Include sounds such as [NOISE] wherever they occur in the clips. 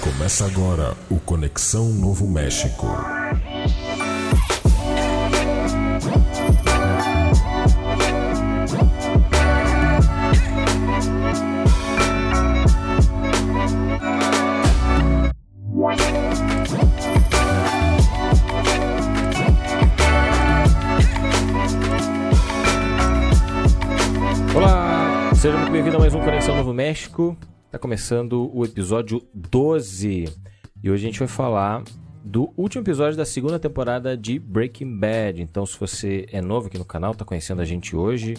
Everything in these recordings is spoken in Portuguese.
Começa agora o Conexão Novo México. Olá, seja muito bem-vindo a mais um Conexão Novo México. Está começando o episódio 12 e hoje a gente vai falar do último episódio da segunda temporada de Breaking Bad. Então, se você é novo aqui no canal, está conhecendo a gente hoje,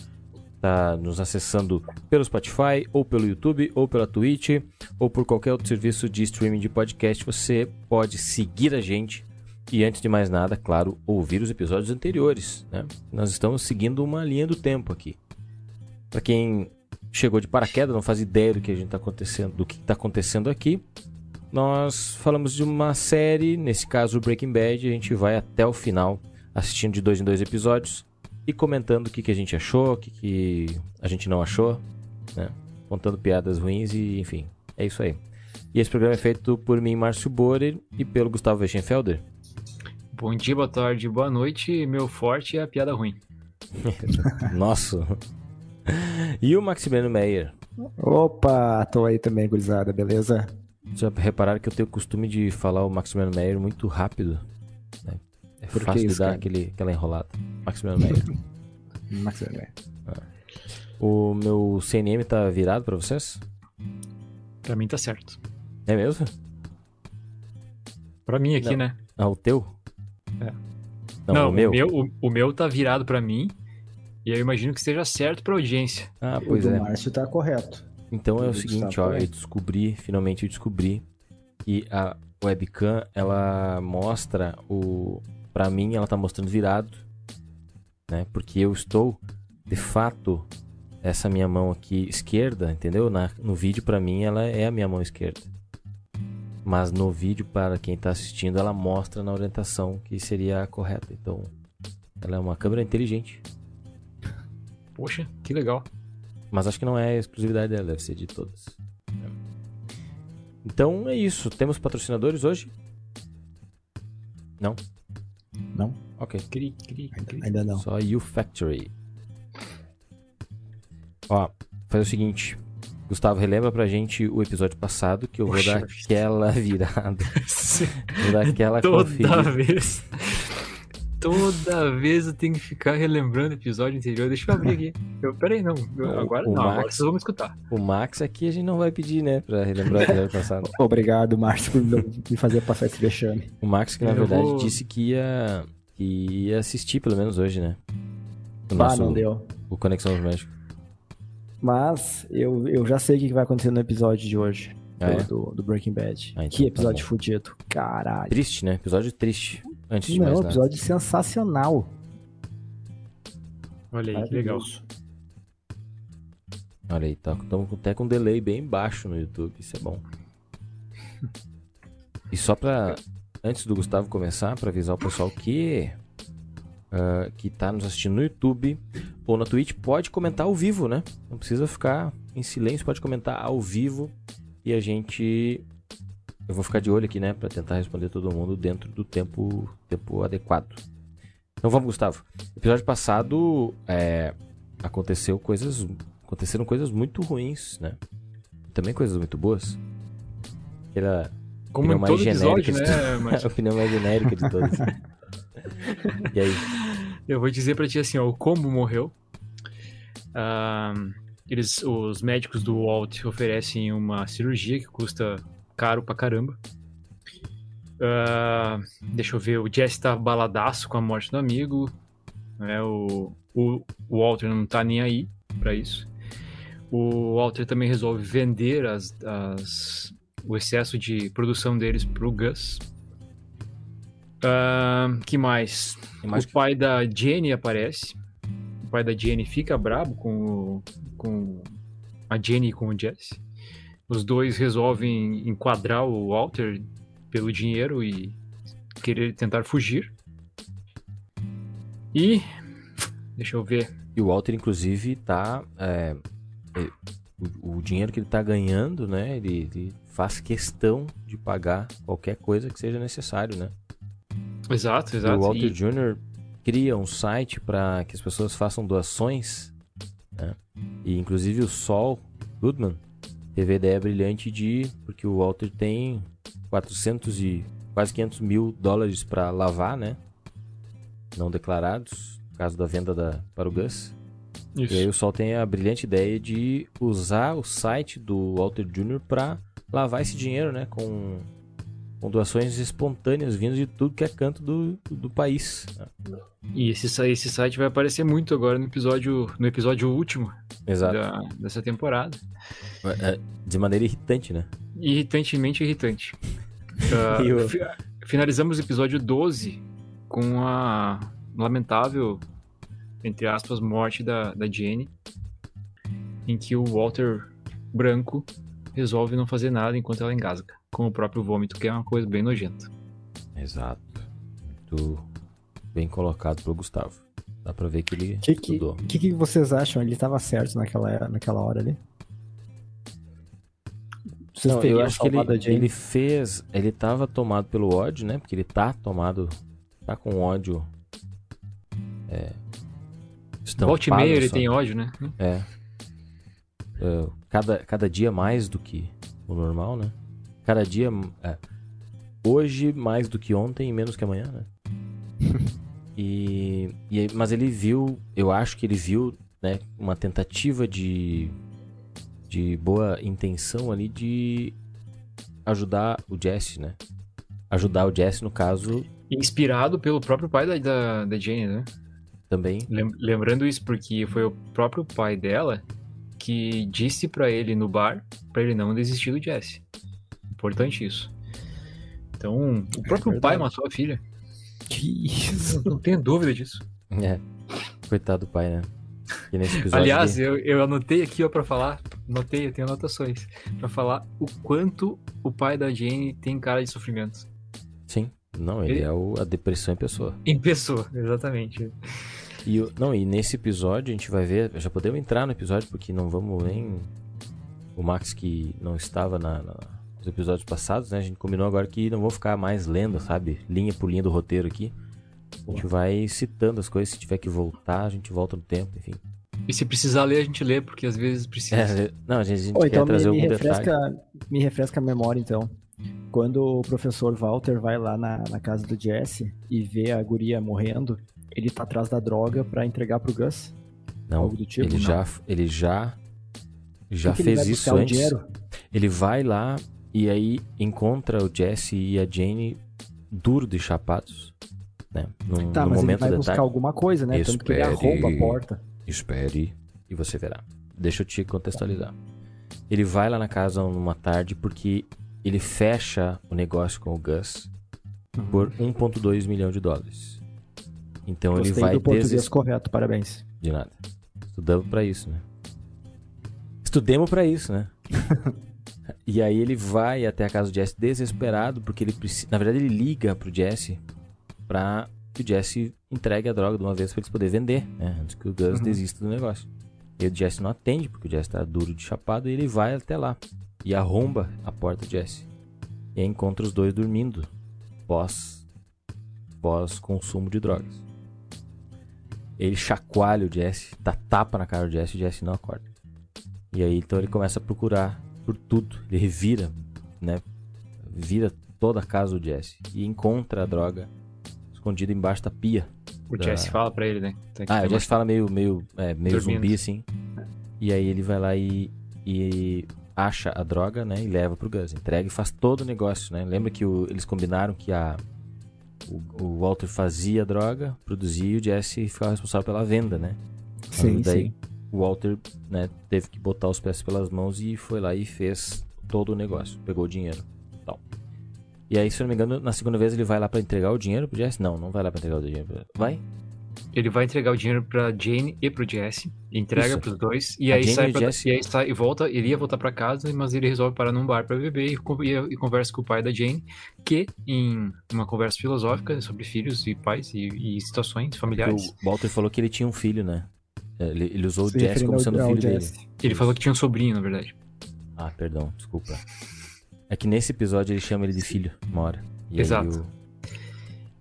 está nos acessando pelo Spotify, ou pelo YouTube, ou pela Twitch, ou por qualquer outro serviço de streaming de podcast, você pode seguir a gente e, antes de mais nada, claro, ouvir os episódios anteriores. Né? Nós estamos seguindo uma linha do tempo aqui. Para quem chegou de paraquedas, não faz ideia do que a gente tá acontecendo, do que está acontecendo aqui. Nós falamos de uma série, nesse caso Breaking Bad, a gente vai até o final, assistindo de dois em dois episódios e comentando o que, que a gente achou, o que, que a gente não achou, né? Contando piadas ruins e enfim, é isso aí. E esse programa é feito por mim, Márcio Borer, e pelo Gustavo Weichenfelder. Bom dia, boa tarde, boa noite. Meu forte é a piada ruim. [LAUGHS] Nossa! [LAUGHS] E o Maximiliano Meyer. Opa, tô aí também, gurizada, beleza? Já repararam que eu tenho o costume de falar o Maximiliano Meyer muito rápido? né? É Por fácil de isso, dar cara? aquele, aquela enrolada. Maximiliano Meyer. [LAUGHS] Maximiliano. o meu CNM tá virado pra vocês? Pra mim tá certo. É mesmo? Pra mim aqui, Não. né? Ah, o teu? É. Não, o meu? o, o meu tá virado pra mim. E aí eu imagino que esteja certo pra audiência. Ah, O pois do é. Márcio tá correto. Então é o o seguinte, Gustavo ó, eu descobri, finalmente eu descobri que a webcam, ela mostra o... Pra mim, ela tá mostrando virado, né? Porque eu estou, de fato, essa minha mão aqui esquerda, entendeu? Na, no vídeo, pra mim, ela é a minha mão esquerda. Mas no vídeo, para quem tá assistindo, ela mostra na orientação que seria a correta. Então, ela é uma câmera inteligente. Poxa, que legal. Mas acho que não é exclusividade dela, deve ser de todas. Então é isso. Temos patrocinadores hoje? Não? Não? Ok. Cri, cri, cri. Ainda não. Só You Factory. Ó, faz o seguinte. Gustavo, relembra pra gente o episódio passado que eu vou Poxa dar vida. aquela virada. [LAUGHS] Vou dar aquela Toda conferida. vez. Toda vez eu tenho que ficar relembrando o episódio anterior. Deixa eu abrir aqui. Eu, peraí, não. Eu- agora o não. Agora Max- vocês vão me escutar. O Max aqui a gente não vai pedir, né? Pra relembrar o episódio passado. [LAUGHS] Obrigado, Márcio, por me fazer passar esse vexame. O Max que na Eu verdade vou- disse que ia, que ia assistir pelo menos hoje, né? O Ah, nosso não deu. o Conexão dos Médicos. Mas eu, eu já sei o que vai acontecer no episódio de hoje. Ah, do, é? do, do Breaking Bad. Ah, então que tá episódio bom. fudido. Caralho. Triste, né? Episódio triste. Antes de mais Não, nada. episódio sensacional. Olha aí, que legal. Olha aí, tá, estamos até com um delay bem baixo no YouTube, isso é bom. E só pra, antes do Gustavo começar, pra avisar o pessoal que ah, que tá nos assistindo no YouTube ou na Twitch, pode comentar ao vivo, né? Não precisa ficar em silêncio, pode comentar ao vivo e a gente eu vou ficar de olho aqui, né, Pra tentar responder todo mundo dentro do tempo tempo adequado. Então vamos, Gustavo. Episódio passado é, aconteceu coisas aconteceram coisas muito ruins, né? Também coisas muito boas. Era Como Opinião mais episódio, genérica de né? a [LAUGHS] Mas opinião mais genérica de todas. [LAUGHS] e aí? eu vou dizer pra ti assim, ó, o combo morreu. Ah, eles, os médicos do Walt oferecem uma cirurgia que custa caro pra caramba. Ah, deixa eu ver, o Jesse tá baladaço com a morte do amigo. Né? O, o, o Walter não tá nem aí pra isso. O Walter também resolve vender as, as- o excesso de produção deles pro Gus. Ah, que mais? Mais o pai da Jenny aparece. O pai da Jenny fica brabo com, o- com a Jenny e com o Jesse. Os dois resolvem enquadrar o Walter pelo dinheiro e querer tentar fugir. E. Deixa eu ver. E o Walter, inclusive, tá. é, é, o, o dinheiro que ele tá ganhando, né? Ele, ele faz questão de pagar qualquer coisa que seja necessário, né? Exato, E exato. o Walter E- Jr. cria um site para que as pessoas façam doações, né? E inclusive o Sol Goodman teve a ideia brilhante de porque o Walter tem 400 e quase 500 mil dólares para lavar, né? Não declarados, no caso da venda da, para o Gus. Isso. E aí o Sol tem a brilhante ideia de usar o site do Walter Jr. para lavar esse dinheiro, né? Com, com doações espontâneas vindas de tudo que é canto do, do país. E esse, esse site vai aparecer muito agora no episódio, no episódio último Exato. da- dessa temporada. É, De maneira irritante, né? Irritantemente irritante. [LAUGHS] Fi- finalizamos o episódio 12 com a lamentável, entre aspas, morte da, da Jenny, em que o Walter Branco resolve não fazer nada enquanto ela engasga, com o próprio vômito, que é uma coisa bem nojenta. Exato. Muito bem colocado pelo Gustavo. Dá pra ver que ele O que, que, estudou. que, que vocês acham? Ele tava certo naquela, naquela hora ali? Vocês Não, eu acho que ele, ele fez. Ele tava tomado pelo ódio, né? Porque ele tá tomado. Tá com ódio. É. Volte e meia ele só. tem ódio, né? É. É, cada, cada dia mais do que o normal, né? Cada dia. é, hoje mais do que ontem e menos que amanhã, né? [LAUGHS] e, e Mas ele viu. Eu acho que ele viu, né? Uma tentativa de. De boa intenção ali de ajudar o Jesse, né? Ajudar o Jesse, no caso, Inspirado pelo próprio pai da, da, da Jenny, né? também. Lem- Lembrando isso porque foi o próprio pai dela que disse pra ele no bar pra ele não desistir do Jesse. Importante isso. Então, o próprio pai verdade. matou a filha. Que isso? Não tenho dúvida disso. É. Coitado do pai, né? E nesse episódio. Aliás, eu, eu anotei aqui ó para falar, anotei, eu tenho anotações Pra falar o quanto o pai da Jane tem cara de sofrimento. Sim. Não, ele Ele- é o, a depressão em pessoa. Em pessoa, exatamente. E, não, e nesse episódio a gente vai ver. Já podemos entrar no episódio, porque não vamos nem. O Max que não estava na, na- nos episódios passados, né? A gente combinou agora que não vou ficar mais lendo, sabe? Linha por linha do roteiro aqui. A gente vai citando as coisas. Se tiver que voltar, a gente volta no tempo, enfim. E se precisar ler, a gente lê, porque às vezes precisa. É, não, a gente, a gente Ou quer então me, trazer me algum refresca, detalhe. me refresca a memória, então. Quando o professor Walter vai lá na, na casa do Jesse e vê a guria morrendo, ele tá atrás da droga pra entregar pro Gus? Não, algo do tipo? ele Não. já, ele já, já Por que ele fez isso antes. dinheiro? Ele vai lá e aí encontra o Jesse e a Jane duro de chapados, né? Num, Tá, no mas ele vai buscar tarde. alguma coisa, né? Tanto que ele Espere. arromba a porta. Espere e você verá. Deixa eu te contextualizar. Ele vai lá na casa numa tarde porque ele fecha o negócio com o Gus Uhum. por 1.2 milhão de dólares. Então ele Gostei vai do português deses... correto, parabéns. De nada. Estudamos pra isso, né? Estudemos pra isso, né? [LAUGHS] e aí ele vai até a casa do Jesse desesperado, porque ele precisa. Na verdade, ele liga pro Jesse pra que o Jesse entregue a droga de uma vez pra eles poderem vender, né? Antes que o Gus Uhum. desista do negócio. E o Jesse não atende, porque o Jesse tá duro de chapado, e ele vai até lá. E arromba a porta do Jesse. E encontra os dois dormindo. Pós. Pós consumo de drogas. Ele chacoalha o Jesse, dá tapa na cara do Jesse e o Jesse não acorda. E aí então ele começa a procurar por tudo. Ele revira, né? Vira toda a casa do Jesse e encontra a droga escondida embaixo da pia. O Da- Jesse fala pra ele, né? Tá Ah, o Jesse fala meio, meio, é, meio Dormindo. zumbi assim. E aí ele vai lá e, e acha a droga, né? E leva pro Gus. Entrega e faz todo o negócio, né? Lembra que o- eles combinaram que a, o, o Walter fazia a droga, produzia e o Jesse ficava responsável pela venda, né? Sim, daí sim. O Walter né, teve que botar os pés pelas mãos e foi lá e fez todo o negócio. Pegou o dinheiro. Tal. E aí, se eu não me engano, na segunda vez ele vai lá pra entregar o dinheiro pro Jesse? Não, não vai lá pra entregar o dinheiro. Vai? Ele vai entregar o dinheiro pra Jane e pro Jesse, entrega Isso. pros dois, e aí sai e pra, Jesse- e aí sai e volta, ele ia voltar pra casa, mas ele resolve parar num bar pra beber e, e, e conversa com o pai da Jane, que em uma conversa filosófica sobre filhos e pais e, e situações familiares, o Walter falou que ele tinha um filho, né? Ele, ele usou o Jesse como sendo ao filho Jesse. dele. ele falou que tinha um sobrinho, na verdade. Ah, perdão, desculpa. É que nesse episódio ele chama ele de filho, uma hora. E aí Exato. o-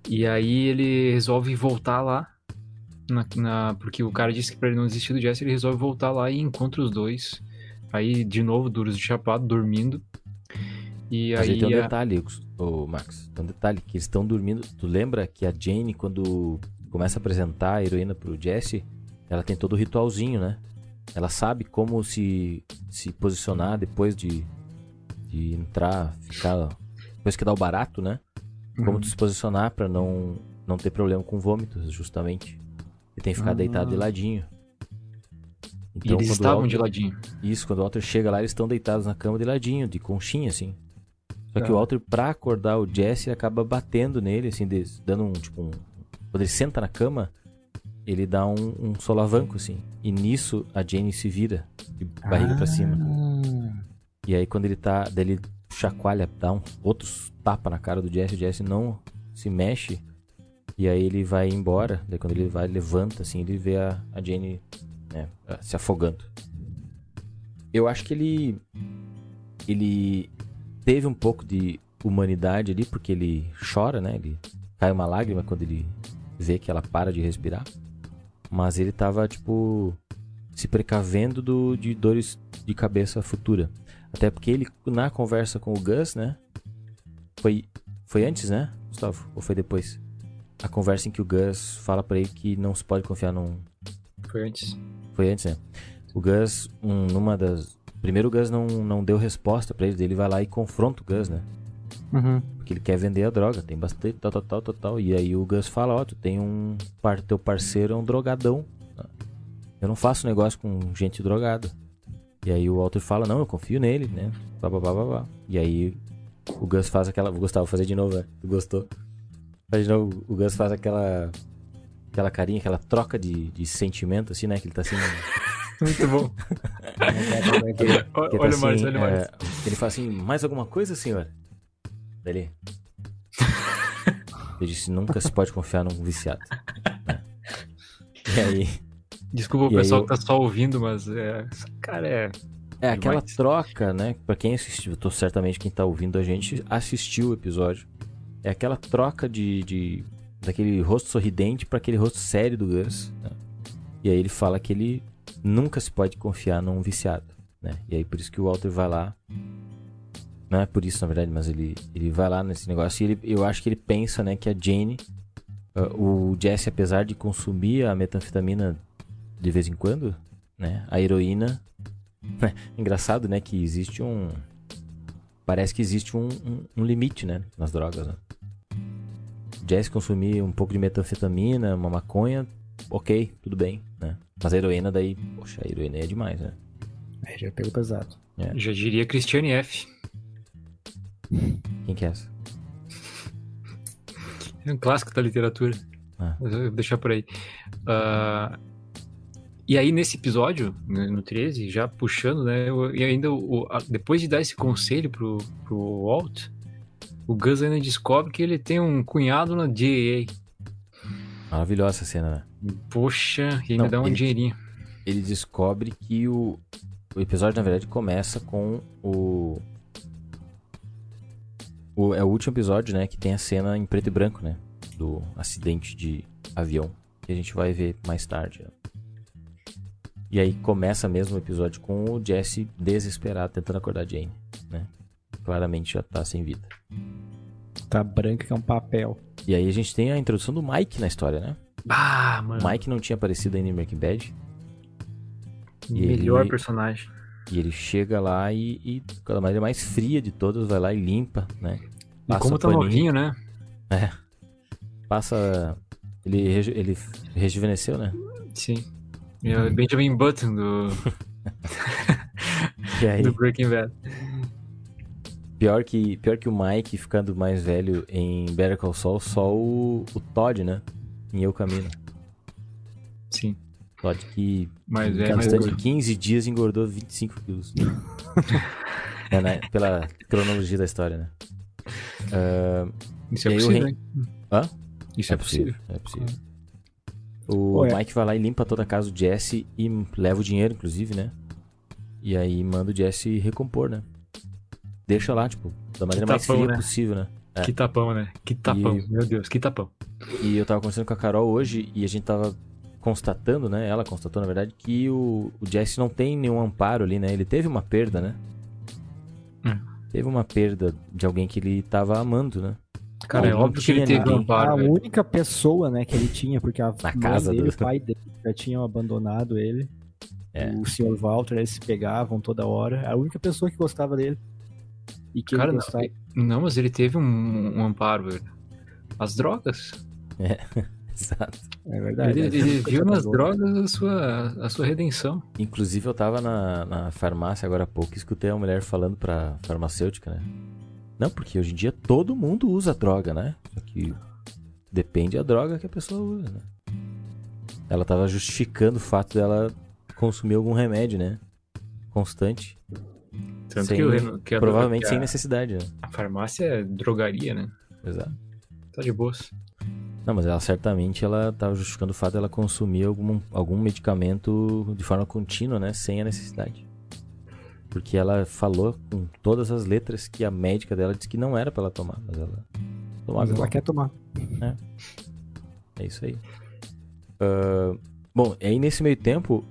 E aí ele resolve voltar lá. na- na- porque o cara disse que pra ele não desistir do Jesse, ele resolve voltar lá e encontra os dois. Aí, de novo, duros de chapado, dormindo. E Mas aí tem um a- detalhe, o Max. Tem um detalhe, que eles estão dormindo. Tu lembra que a Jane, quando começa a apresentar a heroína pro Jesse, ela tem todo o ritualzinho, né? Ela sabe como se, se posicionar depois de, de entrar, ficar. Depois que dá o barato, né? Como Uhum. tu se posicionar pra não, não ter problema com vômitos, justamente. E tem que ficar Ah. deitado de ladinho. E Então, eles quando o estavam Walter- de ladinho. isso, quando o Walter chega lá, eles estão deitados na cama de ladinho, de conchinha, assim. Só que Tá. o Walter, pra acordar o Jesse, acaba batendo nele, assim, dando um, tipo, um... Quando ele senta na cama, ele dá um, um solavanco, assim. E nisso, a Jane se vira, de barriga pra cima. E aí, quando ele tá... Daí ele chacoalha, dá um, outros tapa na cara do Jesse, o Jesse não se mexe. E aí ele vai embora. Daí quando ele vai, levanta, assim, ele vê a, a Jane né, se afogando. Eu acho que ele. Ele teve um pouco de humanidade ali, porque ele chora, né? Ele cai uma lágrima quando ele vê que ela para de respirar. Mas ele tava, tipo, se precavendo do, de dores de cabeça futura. Até porque ele, na conversa com o Gus, né? Foi, foi antes, né, Gustavo? Ou foi depois? A conversa em que o Gus fala pra ele que não se pode confiar num, Foi antes. foi antes, né? O Gus, um, numa das. Primeiro o Gus não, não deu resposta pra ele, ele vai lá e confronta o Gus, né? Uhum. Porque ele quer vender a droga, tem bastante, tal, tal, tal, tal, tal. E aí o Gus fala, ó, tu tem um. Teu parceiro é um drogadão. Eu não faço negócio com gente drogada. E aí o Walter fala, não, eu confio nele, né? Blá, blá, blá, blá, blá. E aí o Gus faz aquela. Gustavo, vou fazer de novo, né? Tu gostou? Faz de novo, o Gus faz aquela. Aquela carinha, aquela troca de, de sentimento, assim, né? Que ele tá assim. [LAUGHS] Muito bom. que ele- Olha que ele tá olha assim, mais, olha mais. é, ele fala assim, mais alguma coisa, senhor? Daí ele... Eu disse, nunca se pode confiar num viciado. né? E aí... Desculpa o pessoal eu- que tá só ouvindo, mas é. Cara, é. É aquela Demais. troca, né? Pra quem assistiu, tô certamente quem tá ouvindo a gente assistiu o episódio. É aquela troca de, de daquele rosto sorridente pra aquele rosto sério do Gus. né? E aí ele fala que ele nunca se pode confiar num viciado, né? E aí por isso que o Walter vai lá. Não é por isso, na verdade, mas ele, ele vai lá nesse negócio e ele, eu acho que ele pensa, né, que a Jane, ah, o Jesse, apesar de consumir a metanfetamina de vez em quando, né, a heroína [LAUGHS] Engraçado, né, que existe um... Parece que existe um, um, um limite, né, nas drogas, né? Jesse consumir um pouco de metanfetamina, uma maconha, ok, tudo bem, né? Mas a heroína daí, poxa, a heroína é demais, né? Aí já pegou pesado. Já diria Christiane F. Quem que é essa? É um clássico da literatura. Ah. Eu vou deixar por aí. Ah, e aí, nesse episódio, né, no 13, já puxando, né? eu- E ainda, o- a- depois de dar esse conselho pro, pro Walt, o Gus ainda descobre que ele tem um cunhado na DEA. Maravilhosa essa cena, né? Poxa, e ainda Não, dá um ele- dinheirinho. Ele descobre que o... O episódio, na verdade, começa com o... o... É o último episódio, né, que tem a cena em preto e branco, né? Do acidente de avião. Que a gente vai ver mais tarde. né? E aí começa mesmo o episódio com o Jesse desesperado tentando acordar a Jane, né? Claramente já tá sem vida. Tá branco que é um papel. E aí a gente tem a introdução do Mike na história, né? Ah, mano. O Mike não tinha aparecido ainda em Breaking Bad. e melhor ele- personagem. E ele chega lá e, e com a maneira mais fria de todas, vai lá e limpa, né? E como tá paninho, novinho, né? Passa. Ele, reju- ele rejuvenesceu, né? Sim. É o Benjamin Button do, E aí, [LAUGHS] do Breaking Bad. pior que, pior que o Mike ficando mais velho em Better Call Saul, só o, o Todd, né? Em Eu Camino. Sim. Todd que é, mas questão de 15 dias engordou 25 quilos. [LAUGHS] É, né? Pela cronologia da história, né? Ah, isso é possível, hein? Hã? Isso é possível. É possível. O Ué. Mike vai lá e limpa toda a casa do Jesse e leva o dinheiro, inclusive, né? E aí manda o Jesse recompor, né? deixa lá, tipo, da maneira Que mais tapão, fria né? possível, né? É. Que tapão, né? Que tapão. E- Meu Deus, que tapão. E eu tava conversando com a Carol hoje e a gente tava constatando, né? Ela constatou, na verdade, que o, o Jesse não tem nenhum amparo ali, né? Ele teve uma perda, né? Hum. Teve uma perda de alguém que ele tava amando, né? Cara, é Não óbvio que ele teve um amparo. a velho. única pessoa, né, que ele tinha, porque a mãe casa dele do- e o pai dele já tinham abandonado ele. É. O Sr. Walter, eles se pegavam toda hora. A única pessoa que gostava dele. E que Cara, ele não, gostava. não, mas ele teve um, um amparo, velho. As drogas. [LAUGHS] Exato. É verdade. ele né? ele viu nas drogas a sua, a sua redenção. Inclusive, eu tava na, na farmácia agora há pouco e escutei uma mulher falando pra farmacêutica, né? Não, porque hoje em dia todo mundo usa droga, né? Só que depende da droga que a pessoa usa, né? Ela tava justificando o fato dela consumir algum remédio, né? Constante. Tanto Sem- que, o- que a, provavelmente que sem a, necessidade, né? a farmácia é drogaria, né? Exato. Tá de boas. Não, mas ela certamente ela tava justificando o fato dela consumir algum, algum medicamento de forma contínua, né? Sem a necessidade. Porque ela falou com todas as letras que a médica dela disse que não era pra ela tomar, mas ela tomava. Mas ela quer tomar. É isso aí. Ah, bom, aí nesse meio tempo,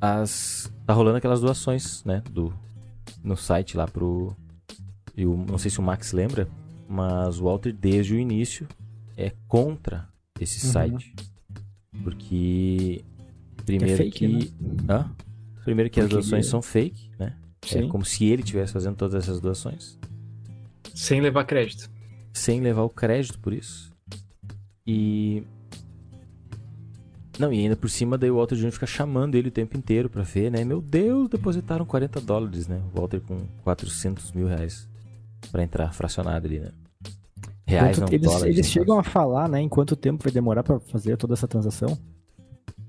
as tá rolando aquelas doações, né? Do, no site lá pro. Eu não sei se o Max lembra, mas o Walter, desde o início, é contra esse Uhum. site. Porque. Primeiro fake, que. né? Hã? Primeiro que as Porque doações ele- são fake, né? É Sim. como se ele estivesse fazendo todas essas doações Sem levar crédito. sem levar o crédito por isso. E. Não, e ainda por cima, daí o Walter Jr. fica chamando ele o tempo inteiro pra ver, né? Meu Deus, depositaram 40 dólares, né? O Walter com 400 mil reais pra entrar fracionado ali, né? Reais Quanto- não, eles dólares. eles chegam a falar, né, em quanto tempo vai demorar pra fazer toda essa transação?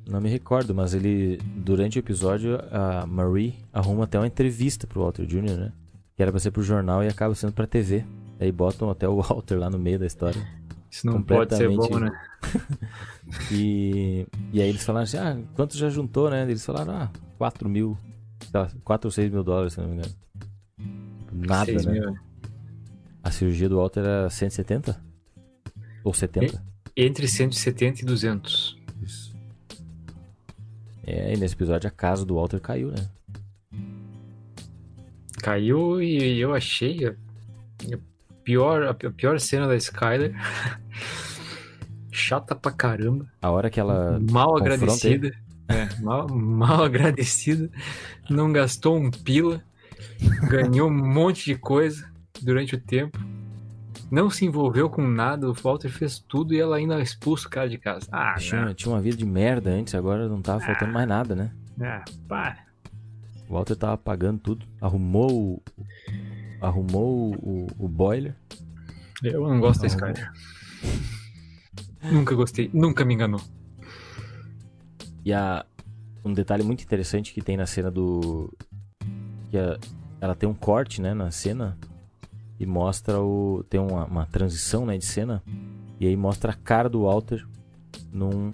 Não me recordo, mas ele, durante o episódio, a Marie arruma até uma entrevista pro Walter Jr., né? Que era pra ser pro jornal e acaba sendo pra TV. Aí botam até o Walter lá no meio da história. Isso não pode ser bom, Completamente- né? [LAUGHS] E, e aí eles falaram assim, ah, quanto já juntou, né? Eles falaram, ah, 4 mil, sei lá, 4 ou 6 mil dólares, se não me engano. Nada, né? mil. A cirurgia do Walter era 170? Ou 70? Entre 170 e 200. Isso. É, e nesse episódio a casa do Walter caiu, né? Caiu e eu achei a, a pior, a pior cena da Skyler. [LAUGHS] Chata pra caramba. A hora que ela... mal agradecida. É, mal, mal agradecida. Não gastou um pila. Ganhou um monte de coisa durante o tempo. Não se envolveu com nada. O Walter fez tudo e ela ainda expulsa o cara de casa. Ah, Tinha, tinha uma vida de merda antes, agora não tava faltando mais nada, né? Ah, para. O Walter tava pagando tudo. Arrumou o... Arrumou o, o boiler. Eu não gosto da Não. Skyler. Nunca gostei. Nunca me enganou. E a, um detalhe muito interessante que tem na cena do. que a- ela tem um corte, né, na cena. E mostra o. Tem uma, uma transição, né, de cena. E aí mostra a cara do Walter num.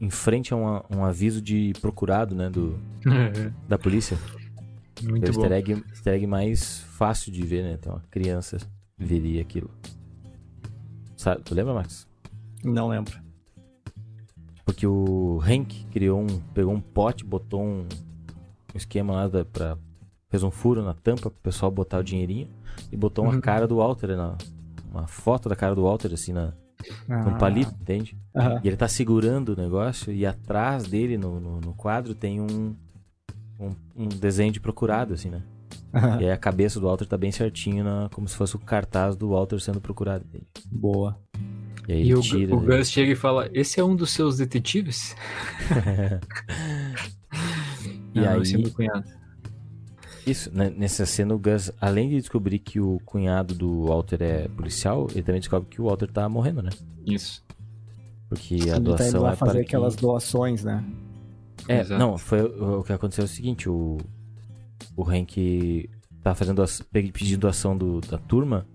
Em frente a uma- um aviso de procurado, né, do, [LAUGHS] da polícia. É o Muito bom. easter egg, easter egg mais fácil de ver, né? Então a criança veria aquilo. Sabe, tu lembra, Max? Não lembro. Porque o Hank criou um. pegou um pote, botou um, um esquema lá da, pra. fez um furo na tampa pro pessoal botar o dinheirinho e botou uma Uhum. cara do Walter na. Uma foto da cara do Walter assim na, num Ah, palito, entende? aham. E ele tá segurando o negócio e atrás dele, no, no, no quadro, tem um, um. um desenho de procurado, assim, né? aham. E aí a cabeça do Walter tá bem certinho, na, como se fosse o cartaz do Walter sendo procurado, entende? Boa. E aí E o, tira. o Gus chega e fala: Esse é um dos seus detetives? [LAUGHS] [LAUGHS] E Não, aí- esse é meu cunhado. Isso, né, nessa cena o Gus, além de descobrir que o cunhado do Walter é policial, ele também descobre que o Walter tá morrendo, né? Isso. Porque a Ele tá indo doação lá é fazer para aquelas que... doações, né? É, Exato. não, foi o o que aconteceu é o seguinte, o o Hank tá fazendo doação- pe- pedindo doação do, da turma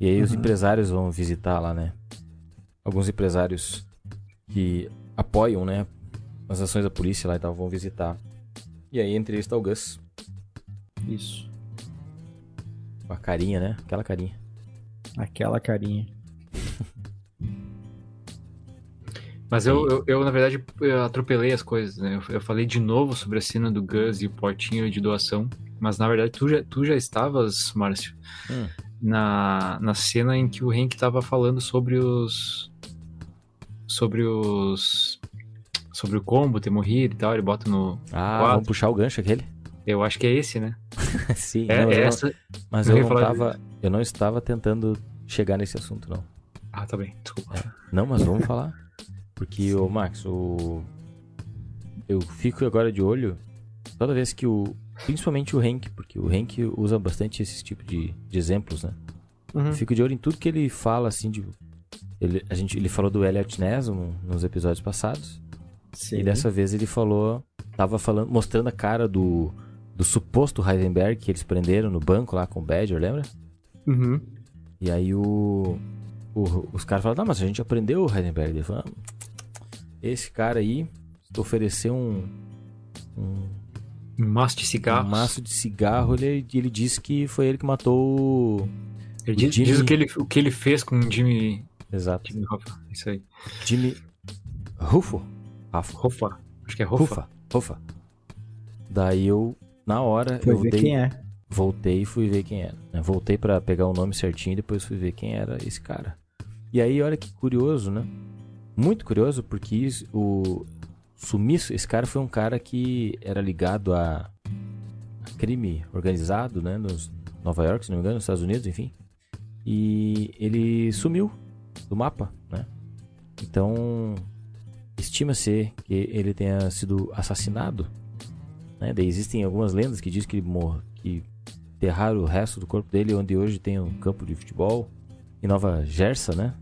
e aí os Uhum. empresários vão visitar lá, né? Alguns empresários que apoiam, né, as ações da polícia lá e tal vão visitar. E aí entre eles tá o Gus. Isso. Com a carinha, né? Aquela carinha. Aquela carinha. [LAUGHS] Mas eu, eu, eu, na verdade, eu atropelei as coisas, né? Eu, eu falei de novo sobre a cena do Gus e o portinho de doação. Mas, na verdade, tu já, tu já estavas, Márcio, Hum. na, na cena em que o Hank tava falando sobre os... Sobre os... Sobre o combo ter morrido e tal. Ele bota no... Ah, Quatro. vamos puxar o gancho aquele? Eu acho que é esse, né? [LAUGHS] Sim. É, não, mas eu não- essa... mas eu eu não tava. Eu não estava tentando chegar nesse assunto, não. Ah, tá bem. Desculpa. Não, mas vamos falar. Porque, ô Max, o. Eu fico agora de olho toda vez que o. Principalmente o Hank, porque o Hank usa bastante esse tipo de, de exemplos, né? Eu fico de olho em tudo que ele fala, assim, de. Ele, a gente, ele falou do Elliot Ness no- nos episódios passados. Sim. E dessa vez ele falou. Tava falando, mostrando a cara do. Do suposto Heisenberg que eles prenderam no banco lá com o Badger, lembra? Uhum. E aí o, o- os caras falaram, não, mas a gente aprendeu o Heisenberg. Ele falou, "Ah, esse cara aí ofereceu um, um, Um maço de um cigarros. maço de cigarro, ele, ele disse que foi ele que matou o... Ele o diz, Jimmy- diz o, que ele, o que ele fez com o Jimmy... Exato. Jimmy Hoffa. Isso aí. Jimmy Ruffo. Rafa. Hoffa. Acho que é Hoffa. Rufa. Rufa. Daí eu, na hora, Foi eu ver dei, quem é. voltei e fui ver quem era. né? Voltei pra pegar o nome certinho e depois fui ver quem era esse cara. E aí, olha que curioso, né? Muito curioso, porque isso- o sumiço, esse cara foi um cara que era ligado a, a crime organizado, né? Nos Nova York, se não me engano, nos Estados Unidos, enfim. E ele sumiu do mapa, né? Então, estima-se que ele tenha sido assassinado né? Existem algumas lendas que dizem que ele morre, que enterraram o resto do corpo dele onde hoje tem um campo de futebol em Nova Gersa, né?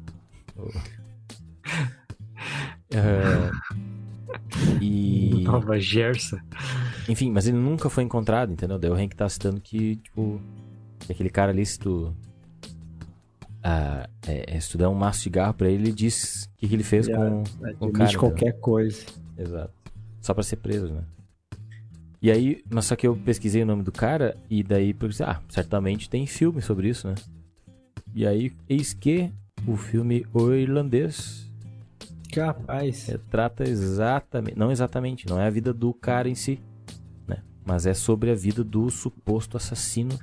[LAUGHS] É, e [LAUGHS] Nova Gersa. enfim, mas ele nunca foi encontrado, entendeu? Daí o Hank tá citando que, tipo, que aquele cara ali, se tu. Ah, é, é, se tu der um maço de cigarro pra ele, ele diz o que, que ele fez com, com o cara. entendeu? qualquer coisa. Exato. Só pra ser preso, né? E aí, mas só que eu pesquisei o nome do cara e daí pensei, ah, certamente tem filme sobre isso, né? E aí, eis que o filme O Irlandês Capaz. retrata exatamente, não exatamente, não é a vida do cara em si, né? Mas é sobre a vida do suposto assassino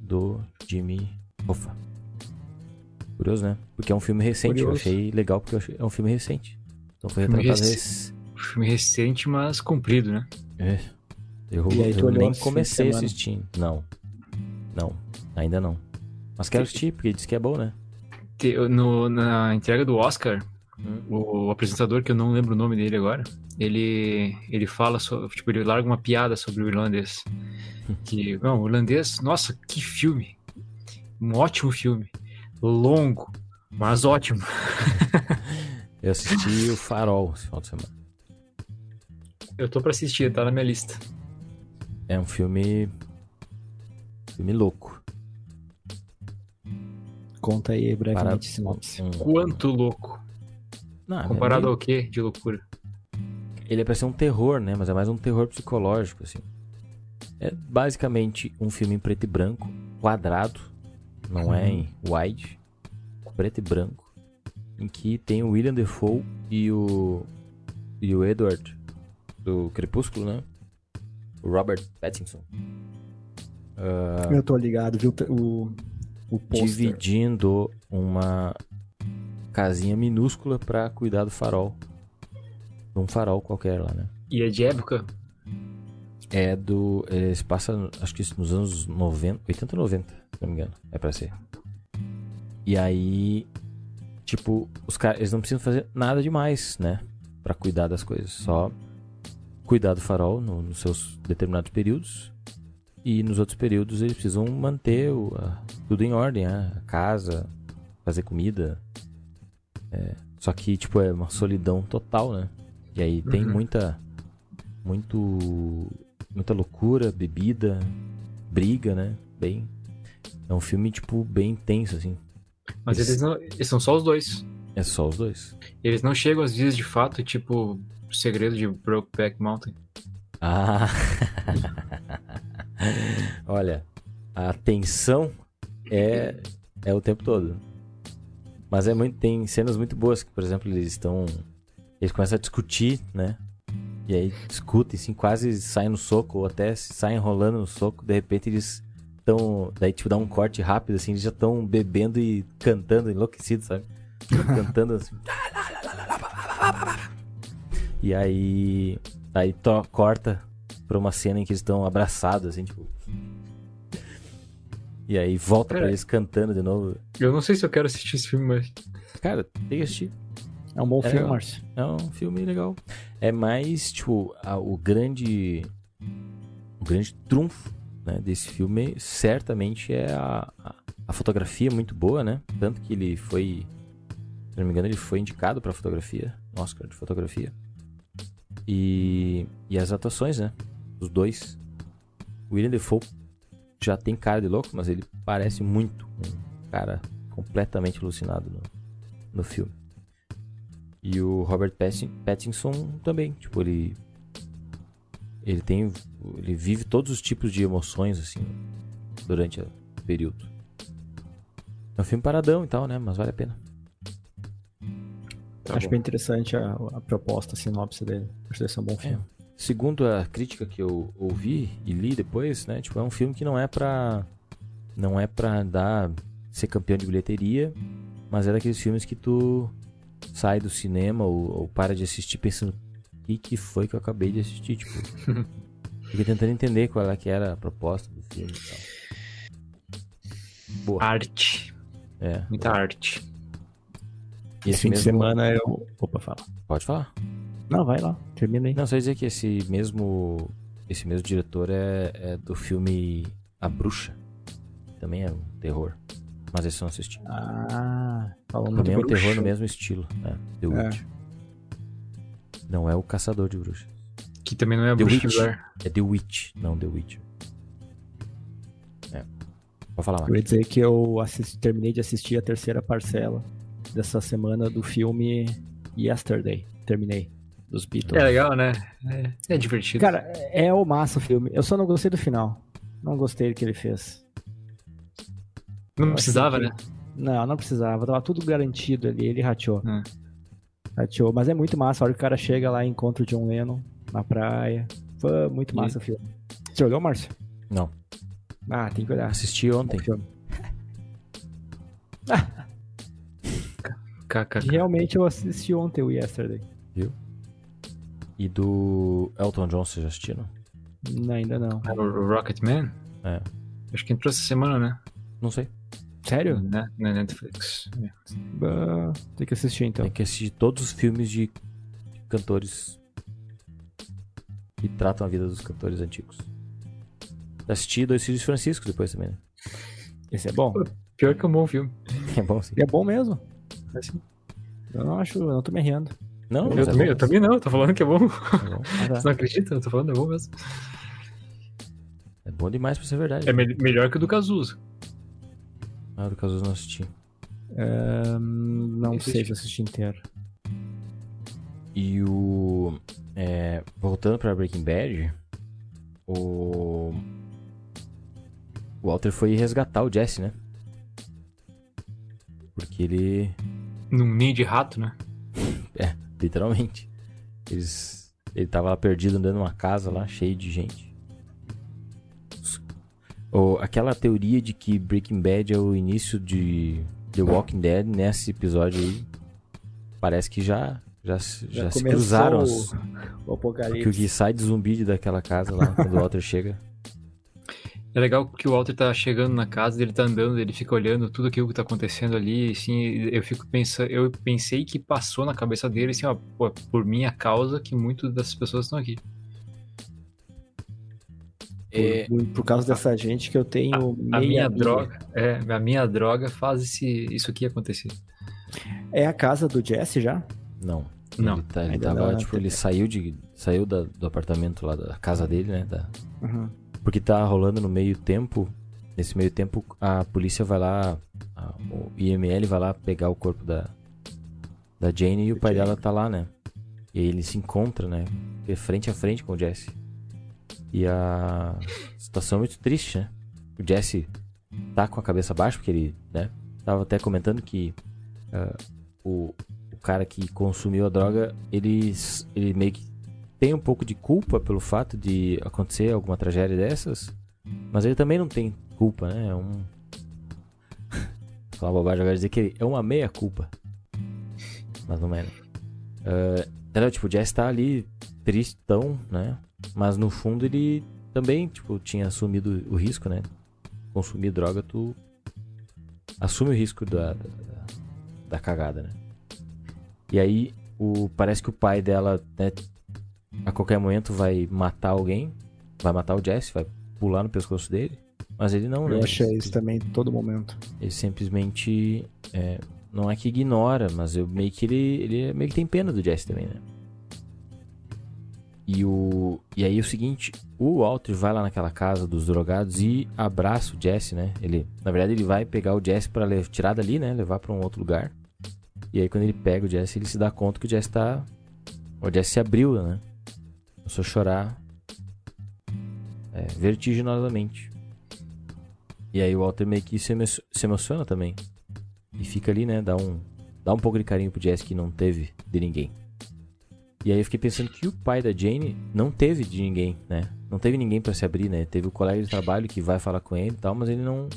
do Jimmy Hoffa. Curioso, né? Porque é um filme recente, eu Curioso. achei legal porque eu é um filme recente. Então foi retratado rec- esse... Filme recente, mas comprido, né? É. Eu, E aí tu eu olhou nem comecei assistindo. Não. Não. Ainda não. Mas quero assistir, porque diz que é bom, né? No, na entrega do Oscar, Hum. o apresentador, que eu não lembro o nome dele agora, ele, ele fala, sobre, tipo, ele larga uma piada sobre o irlandês. [LAUGHS] Que, não, o irlandês, nossa, que filme. Um ótimo filme. Longo, mas ótimo. [LAUGHS] Eu assisti o Farol esse final de semana. Eu tô pra assistir, tá na minha lista. É um filme. Filme louco. Conta aí Para brevemente sinopse. um- Quanto louco. Não, Comparado é ao quê de loucura? Ele é pra ser um terror, né? Mas é mais um terror psicológico, assim. É basicamente um filme em preto e branco, quadrado, não é em wide, preto e branco, em que tem o William Defoe e o e o Edward do Crepúsculo, né? O Robert Pattinson. Ah, Eu tô ligado, viu? O, o dividindo uma casinha minúscula pra cuidar do farol. Um farol qualquer lá, né? E é de época? É do. Ele se passa, acho que nos anos 90, 80 ou 90, se não me engano. É pra ser. E aí. Tipo, os caras. Eles não precisam fazer nada demais, né? Pra cuidar das coisas. Só cuidar do farol no- nos seus determinados períodos. E nos outros períodos eles precisam manter o, a- tudo em ordem, né? A casa, fazer comida. É, só que, tipo, é uma solidão total, né? E aí tem Uhum. muita. Muito. Muita loucura, bebida, briga, né? Bem. É um filme, tipo, bem intenso, assim. Mas Eles- eles não. Eles são só os dois. É só os dois. Eles não chegam às vias de fato, tipo, o segredo de Brokeback Mountain. Ah! Olha, a tensão é, é o tempo todo. Mas é muito, tem cenas muito boas, que, por exemplo, eles estão. Eles começam a discutir, né? E aí discutem, assim, quase saem no soco, ou até saem rolando no soco, de repente eles estão. Daí, tipo, dá um corte rápido, assim, eles já estão bebendo e cantando, enlouquecidos, sabe? cantando assim. E aí. Aí to, corta pra uma cena em que eles estão abraçados, assim, tipo. E aí volta pra Pera. eles cantando de novo. Eu não sei se eu quero assistir esse filme, mas. Cara, tem que assistir. É um bom É filme, legal. Márcio. É um filme legal. É mais, tipo, a- o grande. O grande trunfo né, desse filme certamente é a, a, a fotografia muito boa, né? Tanto que ele foi. Se não me engano, ele foi indicado pra fotografia. Oscar de fotografia. E, e as atuações, né? Os dois. O William Defoe já tem cara de louco, mas ele parece muito um cara completamente alucinado no, no filme. E o Robert Pattin- Pattinson também, tipo, ele ele tem ele vive todos os tipos de emoções assim durante o período. É um filme paradão e tal, né, mas vale a pena. Tá Acho bom. bem interessante a, a proposta, a sinopse dele. Acho que deve ser um bom filme. Segundo a crítica que eu ouvi e li depois, né, tipo, é um filme que não é pra não é para dar ser campeão de bilheteria, mas é daqueles filmes que tu sai do cinema ou, ou para de assistir pensando o que, que foi que eu acabei de assistir, tipo. [LAUGHS] Fiquei tentando entender qual é que era a proposta do filme e tal. Boa. Arte. É. Muita arte. E Esse fim de semana eu. Opa, fala. Pode falar? Não, vai lá, termina aí. Não, só dizer que esse mesmo esse mesmo diretor é, é do filme A Bruxa. Também é um terror. Mas esse eu não assisti. Ah, falando Também é do um terror no mesmo estilo. É, The É. Witch. Não é o Caçador de Bruxas. Que também não é a The Bruxa Witch. É The Witch, não The Witcher. É. Pode falar, Eu Marcos. ia dizer que eu assisti- terminei de assistir a terceira parcela dessa semana do filme Yesterday. Terminei. Dos Beatles. É legal, né? É, é divertido. Cara, é o massa o filme. Eu só não gostei do final. Não gostei do que ele fez. não precisava, achei né? Não, não precisava. Tava tudo garantido ali. Ele rateou. É. Rateou. Mas é muito massa. A hora que o cara chega lá e encontra o John Lennon na praia. Foi muito massa o filme. Você olhou, Márcio? Não. Ah, tem que olhar. Assisti ontem. Filme. [LAUGHS] KKK. Realmente eu assisti ontem o Yesterday. E do Elton John, vocês já assistiram? Não, ainda não. O o Rocketman? É. Acho que entrou essa semana, né? Não sei. Sério? Na, na Netflix. É. Ah, tem que assistir então. Tem que assistir todos os filmes de cantores que tratam a vida dos cantores antigos. Assisti Dois Filhos de Francisco depois também, né? Esse é bom? Pior que é um bom filme. É bom sim. É bom mesmo. Eu não acho, eu não tô me rindo. Não, Eu, é também, bom. eu também não, tô falando que é bom. É bom. Ah, [LAUGHS] tá. Você não acredita? Eu tô falando, é bom mesmo. É bom demais pra ser verdade. É me- melhor que o do Cazuza. Ah, do Cazuza não assisti. Ahn, não sei se assisti inteiro. E o. é, voltando pra Breaking Bad, o. O Walter foi resgatar o Jesse, né? Porque ele. Num ninho de rato, né? É, literalmente. Eles, ele tava lá perdido andando numa casa lá, cheio de gente. Os- O, aquela teoria de que Breaking Bad é o início de The Walking Dead nesse episódio aí. Parece que já, já, se- já, se cruzaram o- os, O que o Apocalipse. que sai de zumbi daquela casa lá quando o Walter [LAUGHS] chega. É legal que o Walter tá chegando na casa, ele tá andando, ele fica olhando tudo aquilo que tá acontecendo ali, assim, eu fico pensando, eu pensei que passou na cabeça dele, assim, ó, pô, por minha causa que muitas dessas pessoas estão aqui. É, Por, por causa dessa gente que eu tenho A meia minha droga, é, a minha droga faz esse, isso aqui acontecer. É a casa do Jesse já? não. Não, Ele, tá- ele tava, não, tipo, né? ele saiu, de, saiu da- do apartamento lá, da casa dele, né? Da, Uhum. Porque tá rolando no meio tempo. Nesse meio tempo, a polícia vai lá. a- o IML vai lá pegar o corpo da, da Jane e o pai dela tá lá, né? E aí ele se encontra, né? De frente a frente com o Jesse. E a situação é muito triste, né? o Jesse tá com a cabeça baixa, porque ele, né? Tava até comentando que ah, o, o cara que consumiu a droga, ele, ele meio que tem um pouco de culpa pelo fato de acontecer alguma tragédia dessas, mas ele também não tem culpa, né? É um. [LAUGHS] Falar bobagem agora dizer que ele é uma meia culpa. Mas não é, né? Uh? Tipo, o Jess tá ali tristão, né? Mas no fundo ele também, tipo, tinha assumido o risco, né? Consumir droga, tu assume o risco da, da, da cagada, né? E aí, o, parece que o pai dela, né, a qualquer momento vai matar alguém, vai matar o Jesse, vai pular no pescoço dele, mas ele não, Eu né? achei isso também todo momento. Ele simplesmente é, não é que ignora, mas eu meio que ele, ele meio que tem pena do Jesse também, né? E, o, e aí é o seguinte, o Walter vai lá naquela casa dos drogados e abraça o Jesse, né? Ele, na verdade, ele vai pegar o Jesse pra le- tirar dali, né? Levar pra um outro lugar. E aí quando ele pega o Jesse, ele se dá conta que o Jesse tá... O Jesse se abriu, né? Começou a chorar é, vertiginosamente. E aí o Walter meio que se, emo- se emociona também. E fica ali, né? Dá um, dá um pouco de carinho pro Jesse que não teve de ninguém. E aí eu fiquei pensando que o pai da Jane não teve de ninguém, né? Não teve ninguém pra se abrir, né? Teve o colega de trabalho que vai falar com ele e tal, mas ele não.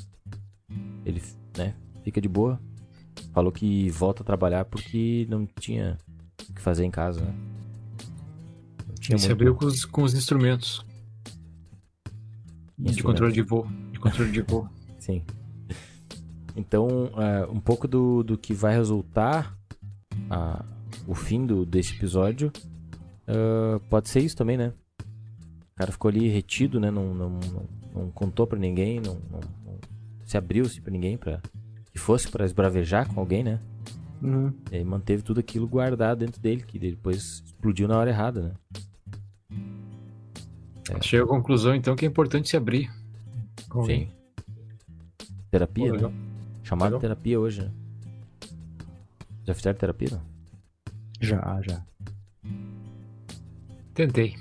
Ele, né? Fica de boa. Falou que volta a trabalhar porque não tinha o que fazer em casa, né? Tinha Ele se abriu com os, com os instrumentos de Instrumentos. controle de voo. De controle de voo. [LAUGHS] Sim. Então, é, um pouco do, do que vai resultar a- o fim do, desse episódio ah, pode ser isso também, né? O cara ficou ali retido, né? Não, não, não, não contou pra ninguém, não, não- não se abriu-se pra ninguém pra que fosse pra esbravejar com alguém, né? Uhum. E aí manteve tudo aquilo guardado dentro dele, que depois explodiu na hora errada, né? Chega à conclusão, então, que é importante se abrir. com. Sim. Terapia, Pô, né? legal. Legal. terapia hoje, né? Já fizeram terapia, não? Já, já. Tentei.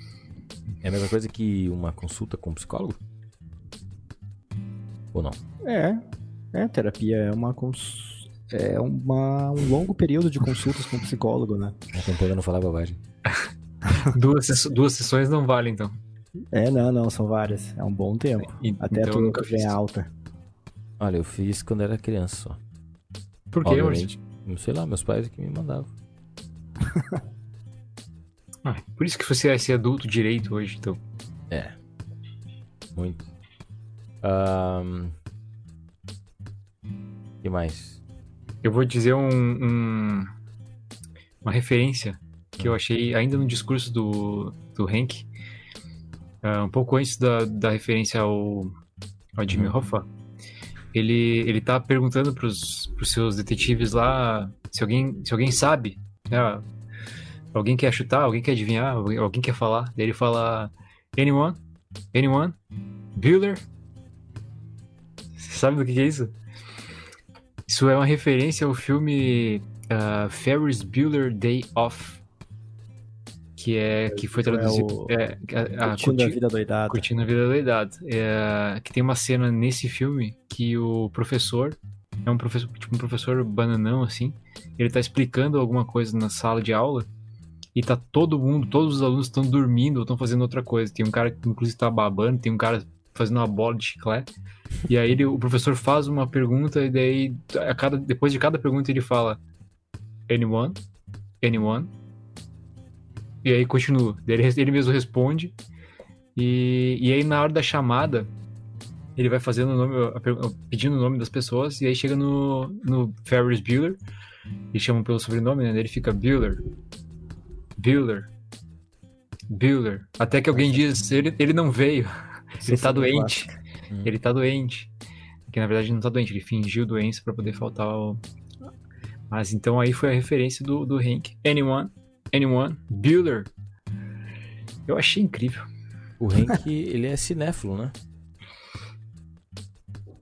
É a mesma coisa que uma consulta com um psicólogo? Ou não? É, é, terapia é uma cons... é uma, um longo período de consultas com psicólogo, né? Tentando não falar bobagem. [LAUGHS] Duas, duas sessões não valem, então. É, não, não, são várias. É um bom tempo. E- Até então tu nunca fiz. alta. Olha, eu fiz quando era criança só. Por quê, Obviamente. Não sei lá, meus pais que me mandavam. [LAUGHS] Ah, por isso que você é esse adulto direito hoje, então. É. Muito. Ahn. que mais? Eu vou dizer um, um- uma referência que eu achei ainda no discurso do, do Hank, ah, um pouco antes da, da referência ao, ao Jimmy Uhum. Hoffa. Ele, ele tá perguntando pros, pros seus detetives lá se alguém, se alguém sabe, né? Alguém quer chutar, alguém quer adivinhar, alguém, quer falar. Daí ele fala: Anyone? Anyone? Bueller? Você sabe do que que é isso? Isso é uma referência ao filme ah, Ferris Bueller Day Off. Que é que foi Isso é traduzido. o- É, a, a, Curtindo a vida doidada. Curtindo a Vida Doidado. É, que tem uma cena nesse filme que o professor, é um professor, tipo um professor bananão, assim, ele tá explicando alguma coisa na sala de aula e tá todo mundo, todos os alunos estão dormindo ou estão fazendo outra coisa. Tem um cara que inclusive tá babando, tem um cara fazendo uma bola de chiclete. E aí ele- o professor faz uma pergunta e daí a cada, depois de cada pergunta ele fala Anyone? Anyone? E aí continua. Ele, ele mesmo responde. E, e aí na hora da chamada, ele vai fazendo o nome, pedindo o nome das pessoas, e aí chega no, no Ferris Bueller, e chamam pelo sobrenome, né? Ele fica Bueller. Bueller. Bueller. Até que alguém diz, ele, ele não veio. Ele tá é doente. Hum. Ele tá doente. Que na verdade não tá doente, ele fingiu doença pra poder faltar o. Mas então aí foi a referência do, do Hank. Anyone? Anyone? Bueller. Eu achei incrível. O Hank, [LAUGHS] ele é cinéfilo, né?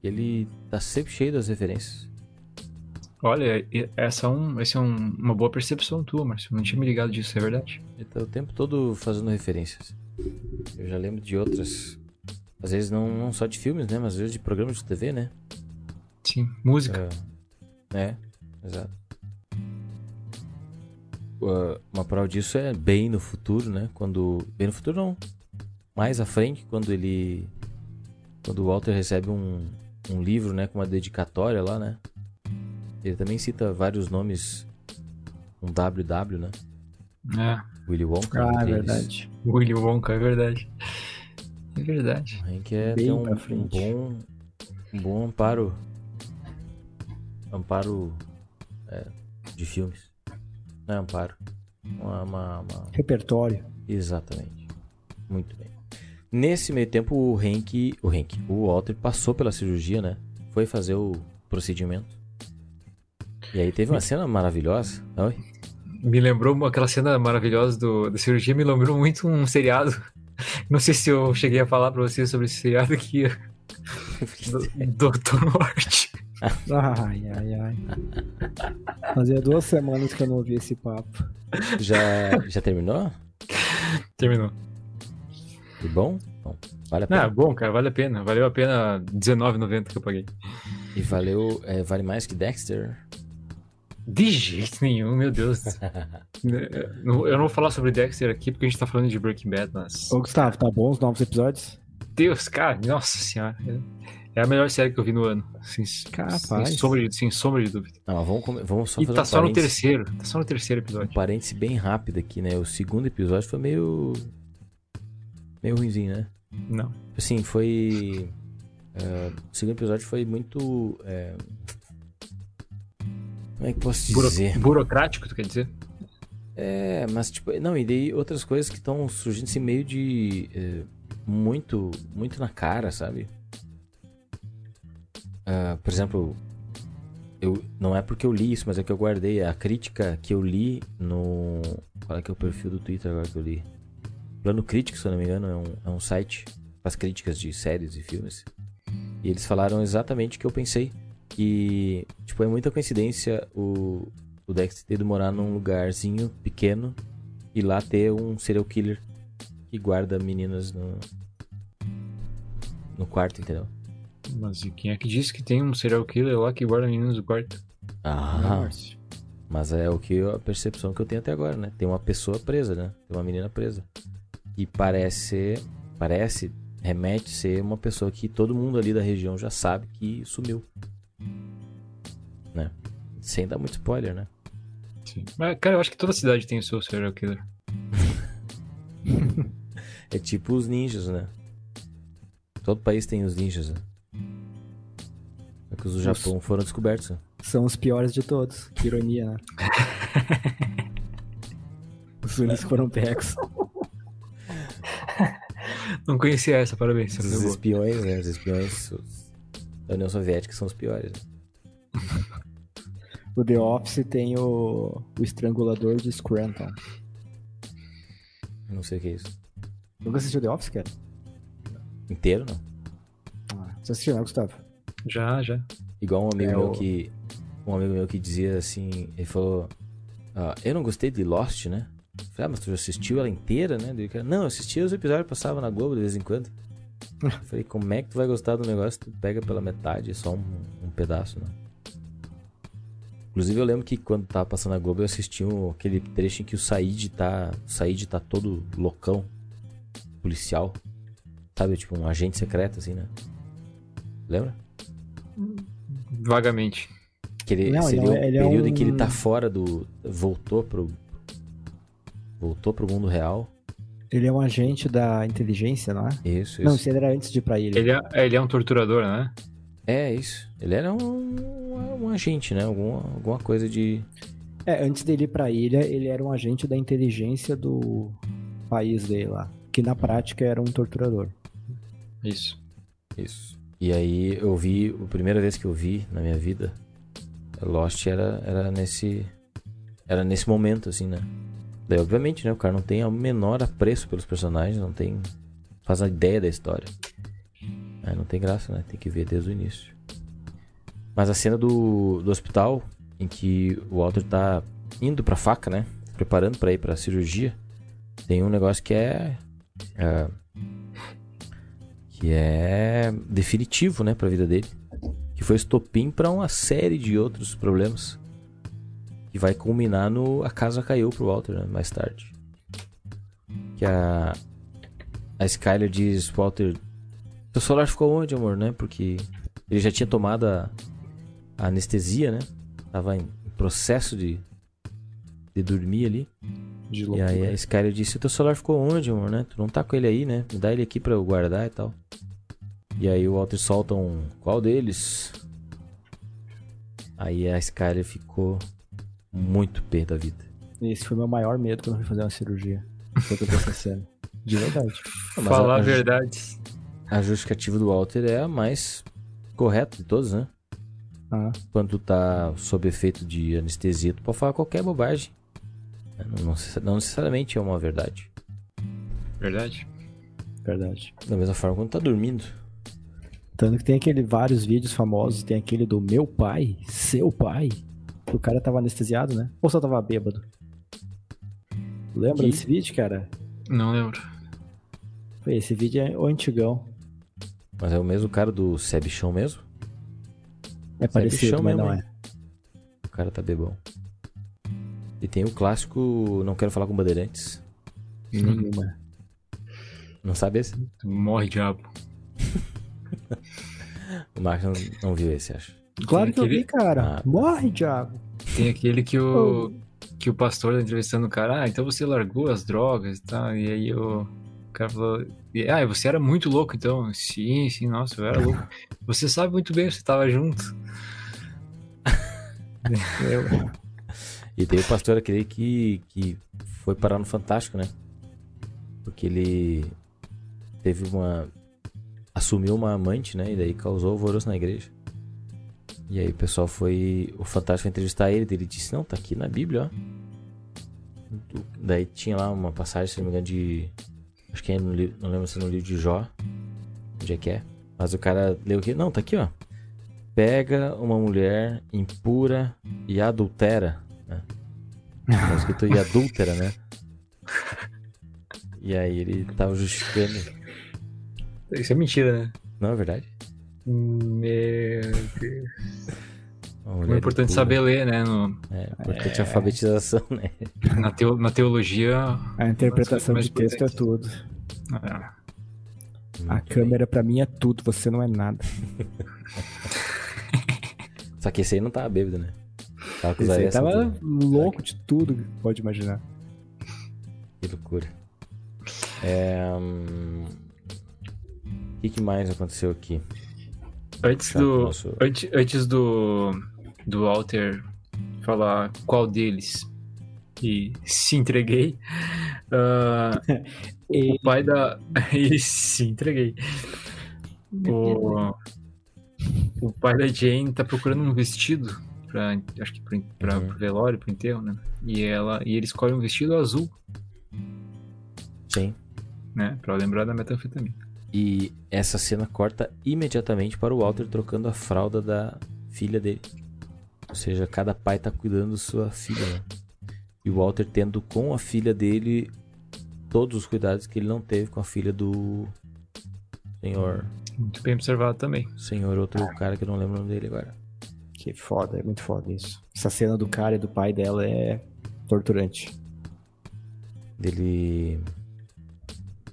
Ele tá sempre cheio das referências. Olha, essa é, um, essa é um- uma boa percepção tua, Márcio. Não tinha me ligado disso, é verdade. Ele tá o tempo todo fazendo referências. Eu já lembro de outras às vezes não, não só de filmes, né? Mas às vezes de programas de TV, né? Sim, música. É, é exato. Uh, uma prova disso é bem no futuro, né? Quando. Bem no futuro não. Mais à frente, quando ele. Quando o Walter recebe um, um livro, né? Com uma dedicatória lá, né? Ele também cita vários nomes. Um WW, né? É. Willy Wonka. Ah, é eles. verdade. Willy Wonka, é verdade. É verdade. O Hank é Bem um, um bom. Um bom amparo. Amparo. é, de filmes. Não é amparo. Uma, uma- uma- Repertório. Exatamente. Muito bem. Nesse meio tempo, o Hank. O Hank. O Walter passou pela cirurgia, né? Foi fazer o procedimento. E aí teve uma cena maravilhosa. Oi? Me lembrou aquela cena maravilhosa do, da cirurgia, me lembrou muito um seriado. [LAUGHS] Não sei se eu cheguei a falar pra vocês sobre esse seriado aqui. [LAUGHS] do- Doutor Norte. [LAUGHS] Ai, ai, ai. Fazia duas semanas que eu não ouvi esse papo. Já, já terminou? Terminou. E bom? Bom, vale a Ah, pena. bom, cara, vale a pena. Valeu a pena R$19,90 que eu paguei. E valeu. é, vale mais que Dexter? De jeito nenhum, meu Deus. [LAUGHS] Eu não vou falar sobre Dexter aqui porque a gente tá falando de Breaking Bad, mas. Ô, Gustavo, tá bom os novos episódios? Deus, cara, nossa senhora. É a melhor série que eu vi no ano. Sem, Capaz. sem, sombra, de, sem sombra de dúvida. Não, vamos, vamos só e fazer tá um só no parênteses. terceiro. Tá só no terceiro Um episódio. parêntese bem rápido aqui, né? O segundo episódio foi meio. meio ruimzinho, né? Não. Assim, foi. é, o segundo episódio foi muito. é, como é que posso Buro- dizer? burocrático, tu quer dizer? É, mas tipo. Não, e daí outras coisas que estão surgindo assim meio de. é, muito. muito na cara, sabe? Ah, por exemplo. Eu, não é porque eu li isso, mas é que eu guardei a crítica que eu li no. Qual é que é o perfil do Twitter agora que eu li? Plano Crítico, se eu não me engano, é um, é um site que faz críticas de séries e filmes. E eles falaram exatamente o que eu pensei. E, tipo, é muita coincidência o, o Dexter ter ido morar num lugarzinho pequeno e lá ter um serial killer que guarda meninas no, no quarto, entendeu? Mas e quem é que disse que tem um serial killer lá que guarda meninos do quarto? Ah, mas é o que a percepção que eu tenho até agora, né? Tem uma pessoa presa, né? Tem uma menina presa. E parece parece, remete ser uma pessoa que todo mundo ali da região já sabe que sumiu. Né? Sem dar muito spoiler, né? Sim. Mas, cara, eu acho que toda cidade tem o seu serial killer. [LAUGHS] É tipo os ninjas, né? Todo país tem os ninjas, né? Que os do Japão foram descobertos. Né? São os piores de todos. Que ironia, né? [LAUGHS] os únicos foram pegos. [LAUGHS] Não conhecia essa, parabéns. Os espiões, né? Os espiões os- da União Soviética são os piores. Né? O The Office tem o, o estrangulador de Scranton. Eu Não sei o que é isso. Nunca assistiu The Office, cara? Inteiro, não? Ah, você assistiu, né, Gustavo? Já, já. Igual um amigo É, meu que. Um amigo meu que dizia assim, ele falou. "Ah, eu não gostei de Lost, né? Eu Falei, ah, mas tu já assistiu ela inteira, né? Cara, não, eu assistia os episódios que passavam na Globo de vez em quando. [LAUGHS] Eu Falei, como é que tu vai gostar do negócio? Tu pega pela metade, é só um, um pedaço, né? Inclusive eu lembro que quando tava passando na Globo eu assisti um, aquele trecho em que o Said tá. O Said tá todo loucão. Policial. Sabe, tipo um agente secreto, assim, né? Lembra? Vagamente. Que ele Não, ele seria é- o ele é período em que ele um- tá fora do. Voltou pro. Voltou pro mundo real. Ele é um agente da inteligência, não é? Isso, Não, isso. isso era antes de ir pra ilha. Ele é, ele é um torturador, né? É isso. Ele era um, um agente, né? Alguma, alguma coisa de. É, antes dele ir pra ilha, ele era um agente da inteligência do país dele lá. Que na prática era um torturador. Isso. Isso. E aí eu vi. A primeira vez que eu vi na minha vida. Lost era, era nesse. Era nesse momento, assim, né? Daí, obviamente, né? O cara não tem o menor apreço pelos personagens, não tem. Faz a ideia da história. Aí não tem graça, né? Tem que ver desde o início. Mas a cena do, do hospital, em que o Walter tá indo pra faca, né? Preparando pra ir pra cirurgia, tem um negócio que é. é, que é definitivo, né, pra vida dele. Que foi estopim pra uma série de outros problemas. Que vai culminar no A Casa Caiu pro Walter, né, mais tarde. Que a, a Skyler diz, Walter, teu celular ficou onde, amor, né? Porque ele já tinha tomado a, a anestesia, né? Tava em processo de, de dormir ali. De E aí a Skyler disse, teu celular ficou onde, amor, né? Tu não tá com ele aí, né? Me dá ele aqui pra eu guardar e tal. E aí o Walter solta um... Qual deles? Aí a Skyler ficou muito pé da vida. Esse foi meu maior medo quando eu fui fazer uma cirurgia. Foi o que eu tô pensando. De verdade. Mas [LAUGHS] Falar a, a a, verdade. a justificativa do Walter é a mais correta de todas, né? Ah, Quando tu tá sob efeito de anestesia, tu pode falar qualquer bobagem. Não, não necessariamente é uma verdade. Verdade. verdade. Da mesma forma quando tá dormindo. Tanto que tem aquele vários vídeos famosos, tem aquele do meu pai, seu pai. que O cara tava anestesiado, né? Ou só tava bêbado. Lembra Que- desse vídeo, cara? Não lembro. Foi, Esse vídeo é o antigão. Mas é o mesmo cara do Sebichão mesmo? É parecido, mas mesmo, não hein? é. O cara tá bebão. E tem o clássico Não Quero Falar com Bandeirantes. Nenhuma. Não sabe esse? Tu morre, diabo. [LAUGHS] [LAUGHS] O Marcos não, não viu esse, acho. Claro que eu vi, cara. Ah. Morre, diabo. Tem aquele que o, [LAUGHS] que o pastor tá entrevistando o cara, ah, então você largou as drogas e tal. E aí o, cara falou, e, ah, você era muito louco então. Sim, sim, nossa, eu era louco. [LAUGHS] Você sabe muito bem, você tava junto. Eu... E tem o pastor aquele que, que foi parar no Fantástico, né? Porque ele teve uma. Assumiu uma amante, né? E daí causou alvoroço na igreja. E aí o pessoal foi. O Fantástico foi entrevistar ele, ele disse, não, tá aqui na Bíblia, ó. Daí tinha lá uma passagem, se não me engano, de. Acho que é no livro. Não lembro se é no livro de Jó. Onde é que é? Mas o cara leu aqui. Não, tá aqui, ó. Pega uma mulher impura e adultera. Né? Tá escrito e adúltera, né? [LAUGHS] E aí ele tava justificando. Isso é mentira, né? Não é verdade? Meu Deus. Uma Como mulher é importante saber ler, né? No- É, importante a alfabetização, né? [LAUGHS] na, teo- na teologia. A interpretação de texto é importantes. tudo. ah, A câmera pra mim é tudo, você não é nada. [LAUGHS] Só que esse aí não tava bêbado, né? Tava com os Esse aí tava assim, louco de tudo que pode imaginar. Que loucura. É. O que, que mais aconteceu aqui? Antes do. nosso- Antes, antes do. Do Walter falar qual deles e se entreguei. ah, E- [LAUGHS] o pai da. [LAUGHS] e se entreguei. O, o pai da Jane tá procurando um vestido pra, acho que pro, pra, Uhum. pro velório, pro enterro, né? E ela e ele escolhe um vestido azul, Sim. né? Pra lembrar da metanfetamina. E essa cena corta imediatamente para o Walter trocando a fralda da filha dele. Ou seja, cada pai tá cuidando da sua filha, né? E o Walter tendo com a filha dele todos os cuidados que ele não teve com a filha do senhor, Muito bem observado também. senhor outro cara que eu não lembro o nome dele agora. Que foda, é muito foda isso. Essa cena do cara e do pai dela é torturante. Dele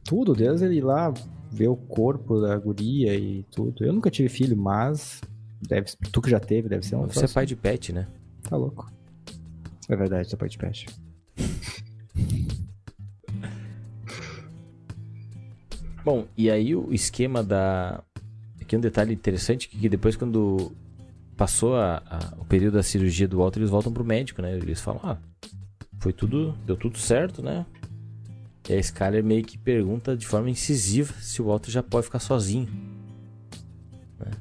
Tudo, desde ele ir lá ver o corpo da guria e tudo. Eu nunca tive filho, mas deve, tu que já teve, deve ser um Você é pai de pet, né? Tá louco. É verdade, sou pai de peixe. Bom, e aí o esquema da. Aqui um detalhe interessante que depois quando passou a- a- o período da cirurgia do Walter, eles voltam pro médico, né? Eles falam, ah, foi tudo. Deu tudo certo, né? E a Skyler meio que pergunta de forma incisiva se o Walter já pode ficar sozinho. Né?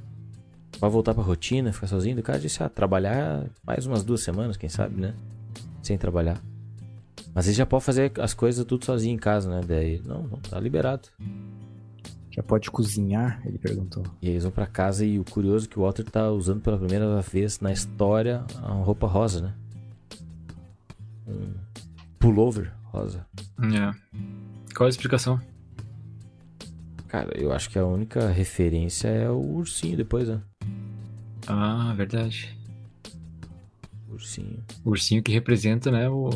Vai voltar pra rotina, ficar sozinho. O cara disse, ah, trabalhar mais umas duas semanas, quem sabe, né? Sem trabalhar. Mas ele já pode fazer as coisas tudo sozinho em casa, né? Daí, não, não, tá liberado. Já pode cozinhar? Ele perguntou. E eles vão pra casa e o curioso é que o Walter tá usando pela primeira vez na história uma roupa rosa, né? Um pullover rosa. É. Qual a explicação? Cara, eu acho que a única referência é o ursinho depois, né? Ah, verdade. Ursinho. O ursinho que representa, né, o...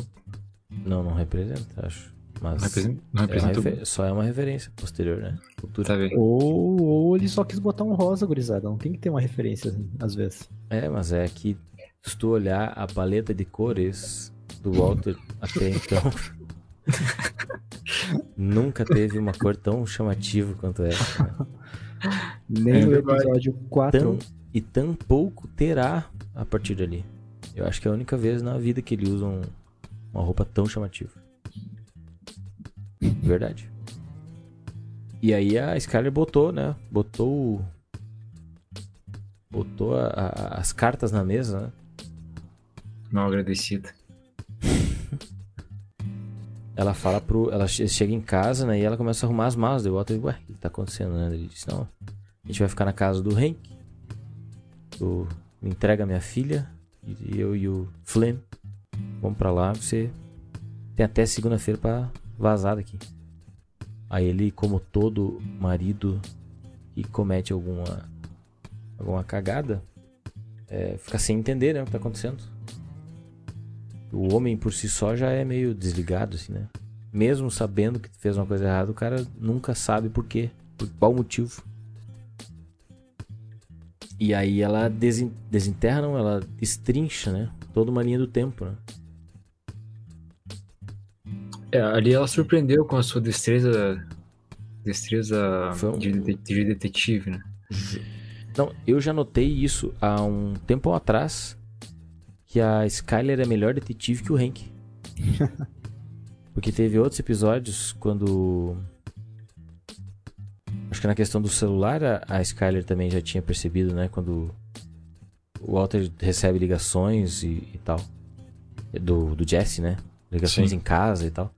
Não, não representa, acho. Mas Não representa, não é representa o... refer- só é uma referência posterior, né? Cultura. Tá? Ou, ou ele só quis botar um rosa, gurizada. Não tem que ter uma referência, assim, às vezes. É, mas é que se tu olhar a paleta de cores do Walter até então, [LAUGHS] [LAUGHS] nunca teve uma cor tão chamativa quanto essa. né? Nem É no verdade. episódio 4. Tão, e tão pouco terá a partir dali. Eu acho que é a única vez na vida que ele usa um- uma roupa tão chamativa. Verdade. E aí a Skyler botou, né? Botou o- Botou a- a- as cartas na mesa, né? Mal agradecida. Ela fala pro. Ela che- chega em casa, né? E ela começa a arrumar as malas. Daí o Walter, ué, o que tá acontecendo, né? Ele disse, não, a gente vai ficar na casa do Hank. Do, me entrega minha filha. E eu e o Flynn. Vamos pra lá. Você tem até segunda-feira pra vazar daqui. Aí ele, como todo marido que comete alguma. alguma cagada, é, fica sem entender, né? O que tá acontecendo. O homem por si só já é meio desligado, assim, né? Mesmo sabendo que fez uma coisa errada, o cara nunca sabe por quê, por qual motivo. E aí ela desin- desenterra, não, ela destrincha, né? Toda uma linha do tempo, né? É, ali ela surpreendeu com a sua destreza... Destreza um- de, de- de detetive, né? Não, eu já notei isso há um tempo atrás, que a Skyler é melhor detetive que o Hank. [LAUGHS] Porque teve outros episódios quando. Acho que na questão do celular a, a Skyler também já tinha percebido, né? Quando o Walter recebe ligações e, e tal. Do, do Jesse, né? Ligações Sim. em casa e tal.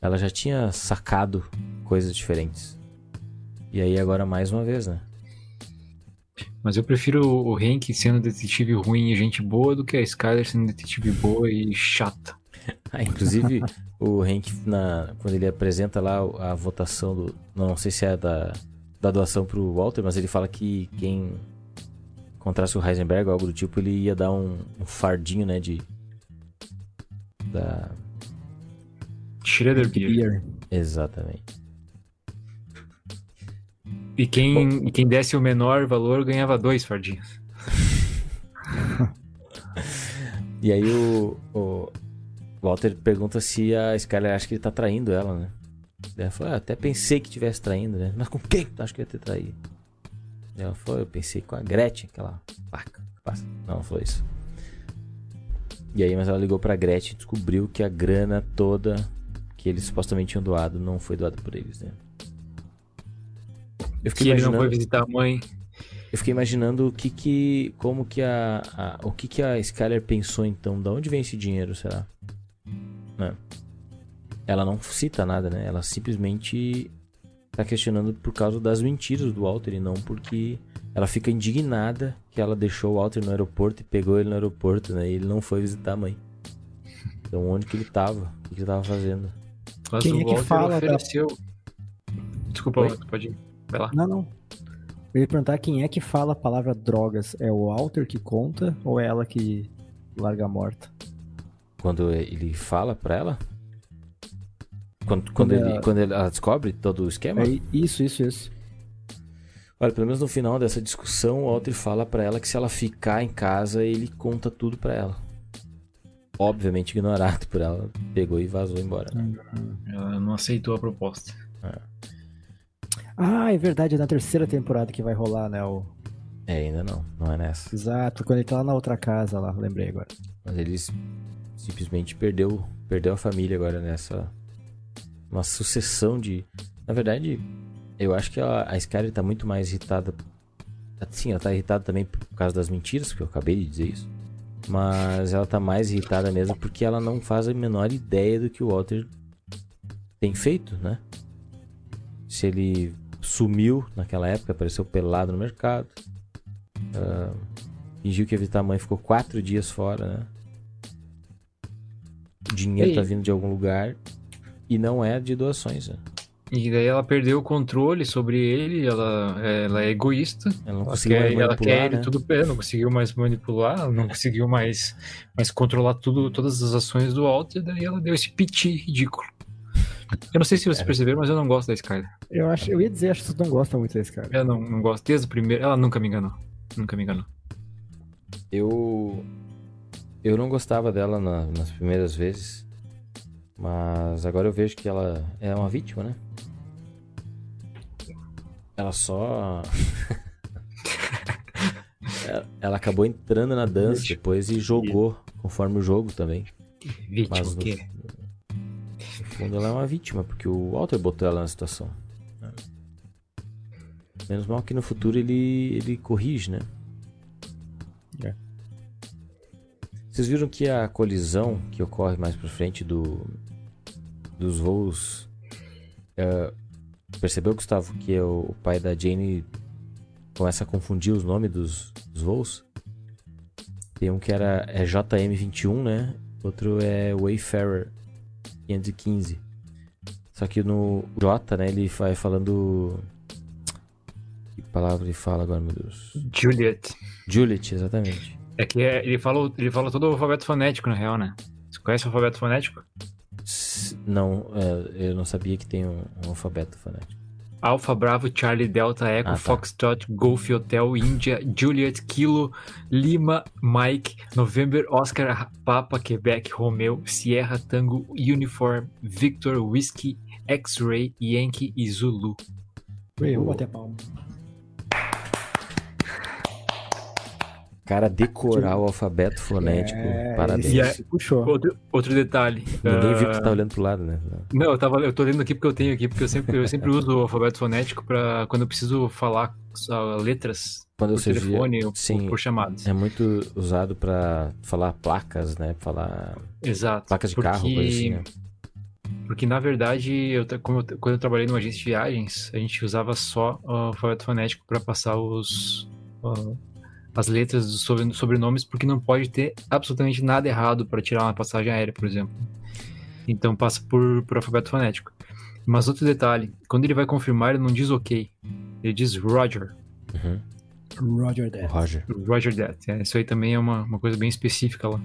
Ela já tinha sacado coisas diferentes. E aí agora mais uma vez, né? Mas eu prefiro o Hank sendo detetive ruim e gente boa do que a Skyler sendo detetive boa e chata. [LAUGHS] Ah, inclusive, o Hank, na, quando ele apresenta lá a votação do. Não sei se é da, da doação pro Walter, mas ele fala que quem encontrasse o Heisenberg ou algo do tipo, ele ia dar um, um fardinho, né? De. Da. Shredder Beer. Beer. Exatamente. E quem, e quem desse o menor valor ganhava dois fardinhos. [LAUGHS] E aí o, o Walter pergunta se a Skyler acha que ele tá traindo ela, né? Ela falou, ah, até pensei que tivesse traindo, né? Mas com quem tu acha que ia ter traído? Ela falou, eu pensei com a Gretchen, aquela vaca. Não, não foi isso. E aí, mas ela ligou pra Gretchen e descobriu que a grana toda que eles supostamente tinham doado não foi doada por eles, né? Eu Que fiquei ele não imaginando... foi visitar a mãe. Eu fiquei imaginando o que que. Como que a. a- o que que a Skyler pensou então? Da onde vem esse dinheiro, será? Né? Ela não cita nada, né? Ela simplesmente tá questionando por causa das mentiras do Walter e não porque ela fica indignada que ela deixou o Walter no aeroporto e pegou ele no aeroporto, né? E ele não foi visitar a mãe. Então onde que ele tava? O que ele tava fazendo? Mas Quem o é que Walter fala da- ofereceu. Desculpa, Oi? Walter, pode ir. Vai lá. Não, não. Eu ia perguntar quem é que fala a palavra drogas. É o Walter que conta ou é ela que larga morta? Quando ele fala pra ela? Quando, quando, Quando ele, ela- quando ela descobre todo o esquema? É isso, isso, isso. Olha, pelo menos no final dessa discussão, o Walter fala pra ela que se ela ficar em casa, ele conta tudo pra ela. Obviamente ignorado por ela, pegou e vazou embora. né? Ela não aceitou a proposta. Ah, é verdade, é na terceira temporada que vai rolar, né? O... É, ainda não, não é nessa. Exato, quando ele tá lá na outra casa lá, lembrei agora. Mas eles simplesmente perdeu, perdeu a família agora nessa uma sucessão de, na verdade, eu acho que a, a Skyler tá muito mais irritada. Sim, ela tá irritada também por causa das mentiras, porque eu acabei de dizer isso. Mas ela tá mais irritada mesmo porque ela não faz a menor ideia do que o Walter tem feito, né? Se ele sumiu naquela época, apareceu pelado no mercado. ah, fingiu que ia visitar a mãe, ficou quatro dias fora, né? O dinheiro Ei. tá vindo de algum lugar e não é de doações, né? E daí ela perdeu o controle sobre ele, ela, ela é egoísta. Ela não Ela conseguiu quer, mais ela manipular, quer ele né? tudo bem, não conseguiu mais manipular, não conseguiu mais, mais controlar tudo, todas as ações do Walter, daí ela deu esse piti ridículo. Eu não sei se É. vocês perceberam, mas eu não gosto da Skyler. Eu, acho, eu ia dizer, acho que tu não gosta muito desse cara. Eu não, não gosto desde o primeiro. Ela nunca me enganou. Nunca me enganou. Eu. Eu não gostava dela na- nas primeiras vezes. Mas agora eu vejo que ela é uma vítima, né? Ela só. [LAUGHS] Ela- acabou entrando na dança depois e jogou conforme o jogo também. Vítima Mas o no, quê? no fundo ela é uma vítima, porque o Walter botou ela na situação. Menos mal que no futuro ele, ele corrige, né? É. Vocês viram que a colisão que ocorre mais pra frente do, dos voos. é, percebeu, Gustavo, que é o, o pai da Jane começa a confundir os nomes dos, dos voos? Tem um que era é JM21, né? Outro é Wayfarer 515. Só que no J, né, ele vai falando. Que palavra ele fala agora, meu Deus? Juliet. Juliet, exatamente. É que é- ele, fala, ele fala todo o alfabeto fonético, na real, né? Você conhece o alfabeto fonético? Não, é, eu não sabia que tem um, um alfabeto fonético. Alfa, Bravo, Charlie, Delta, Echo, Ah, tá. Foxtrot, Golf, Hotel, Índia, Juliet, Kilo, Lima, Mike, November, Oscar, Papa, Quebec, Romeo, Sierra, Tango, Uniform, Victor, Whiskey, X-Ray, Yankee e Zulu. Eu vou bater palma. Cara, decorar o alfabeto fonético, É, parabéns. E se puxou. Outro, outro detalhe. Ninguém viu que ah, você tá olhando pro lado, né? Não, eu, tava, eu tô lendo aqui porque eu tenho aqui, porque eu sempre, eu sempre uso o alfabeto fonético para quando eu preciso falar ah, letras Quando por via, telefone ou sim. por, chamadas. é muito usado pra falar placas, né? Falar Exato. placas de porque, carro, coisa assim, né? Porque, na verdade, eu, como eu- quando eu trabalhei numa agência de viagens, a gente usava só o alfabeto fonético para passar os, ah, as letras dos sobre- sobrenomes, porque não pode ter absolutamente nada errado para tirar uma passagem aérea, por exemplo. Então passa por, por alfabeto fonético. Mas outro detalhe, quando ele vai confirmar, ele não diz ok. Ele diz Roger. Uhum. Roger Death. Roger. Roger that. É, isso aí também é uma, uma coisa bem específica lá.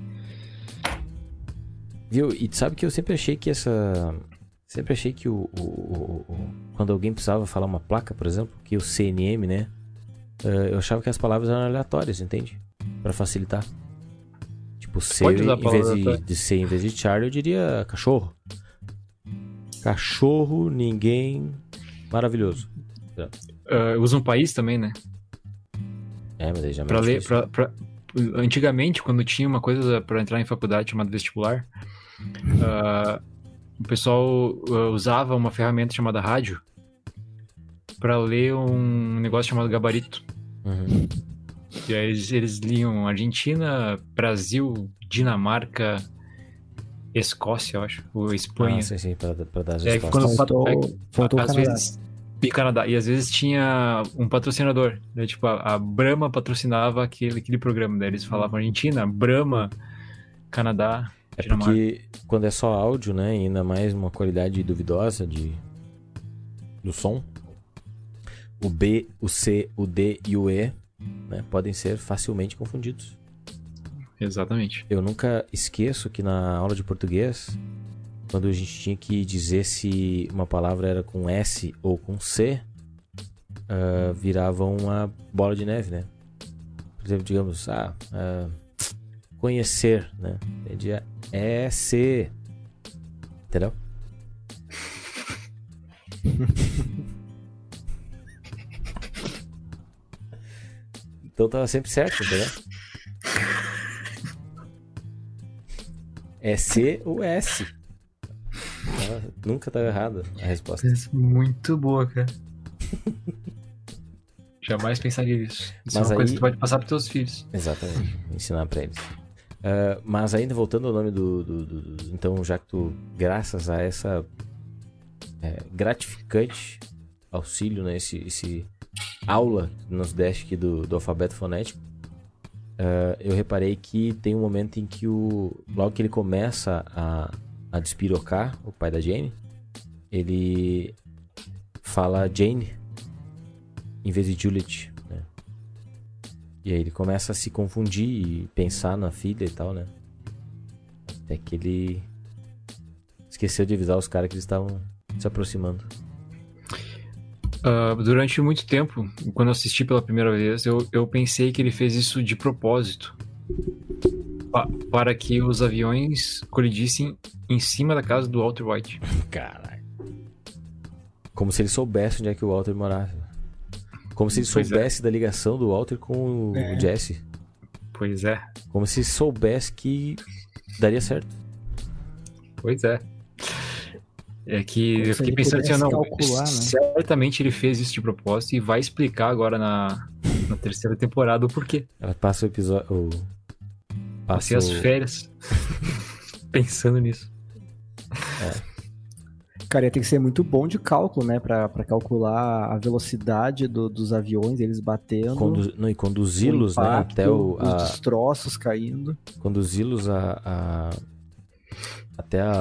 Viu? E tu sabe que eu sempre achei que essa. Sempre achei que o, o- o- o- Quando alguém precisava falar uma placa, por exemplo, que o CNM, né? Eh, eu achava que as palavras eram aleatórias, entende? Pra facilitar. Tipo, a em vez de, de C, em vez de Charlie, eu diria cachorro. Cachorro, ninguém. Maravilhoso. Ah, usa um país também, né? É, mas aí já é Pra ler, pra, pra- Antigamente, quando tinha uma coisa pra entrar em faculdade chamada vestibular, ah, o pessoal usava uma ferramenta chamada rádio pra ler um negócio chamado gabarito. Uhum. E aí eles, eles liam Argentina, Brasil, Dinamarca, Escócia, eu acho, ou Espanha. Ah, sim, sim, pra, pra dar as É, respostas. quando- Faltou, é, faltou o às Canadá. vezes e Canadá e às vezes tinha um patrocinador né? tipo a, a Brahma patrocinava aquele, aquele programa daí eles falavam Argentina Brahma Canadá É Dinamarca. porque quando é só áudio, né? E ainda mais uma qualidade duvidosa de do som, o B, o C, o D e o E né, podem ser facilmente confundidos. exatamente Eu nunca esqueço que na aula de português, quando a gente tinha que dizer se uma palavra era com S ou com C, ah, virava uma bola de neve, né? Por exemplo, digamos, ah, ah, conhecer, né? Entendia é C. Entendeu? [LAUGHS] então tava sempre certo, entendeu? É C ou S. Tava- nunca tava errado a resposta. muito boa cara [LAUGHS] jamais pensaria nisso isso Mas é uma coisa aí- que tu pode passar pros teus filhos Exatamente, ensinar pra eles. Ah, mas ainda voltando ao nome do, do- do- do- Então, já que tu, graças a essa é, gratificante auxílio, né? Esse, esse aula nos aqui do, do alfabeto fonético, ah, eu reparei que tem um momento em que o. Logo que ele começa a, a despirocar, o pai da Jane, ele fala Jane em vez de Juliet, né? E aí ele começa a se confundir e pensar na filha e tal, né? Até que ele esqueceu de avisar os caras que eles estavam se aproximando. Ah, durante muito tempo, quando eu assisti pela primeira vez, eu, eu pensei que ele fez isso de propósito. Pa- para que os aviões colidissem em cima da casa do Walter White. Caralho. Como se ele soubesse onde é que o Walter morava. Como se ele Pois é. soubesse da ligação do Walter com o É. Jesse. Pois é, Como se soubesse que daria certo. pois é. É que Como eu fiquei pensando assim, não, calcular, né? certamente ele fez isso de propósito e vai explicar agora na, na terceira temporada o porquê. Ela passa o episódio. O... Passei Passa as o... férias [LAUGHS] pensando nisso. Cara, ia ter que ser muito bom de cálculo, né? Pra, pra calcular a velocidade do- dos aviões, eles batendo. Condu... Não, e conduzi-los, né? Até o. Os A... destroços caindo. Conduzi-los a, a- Até a,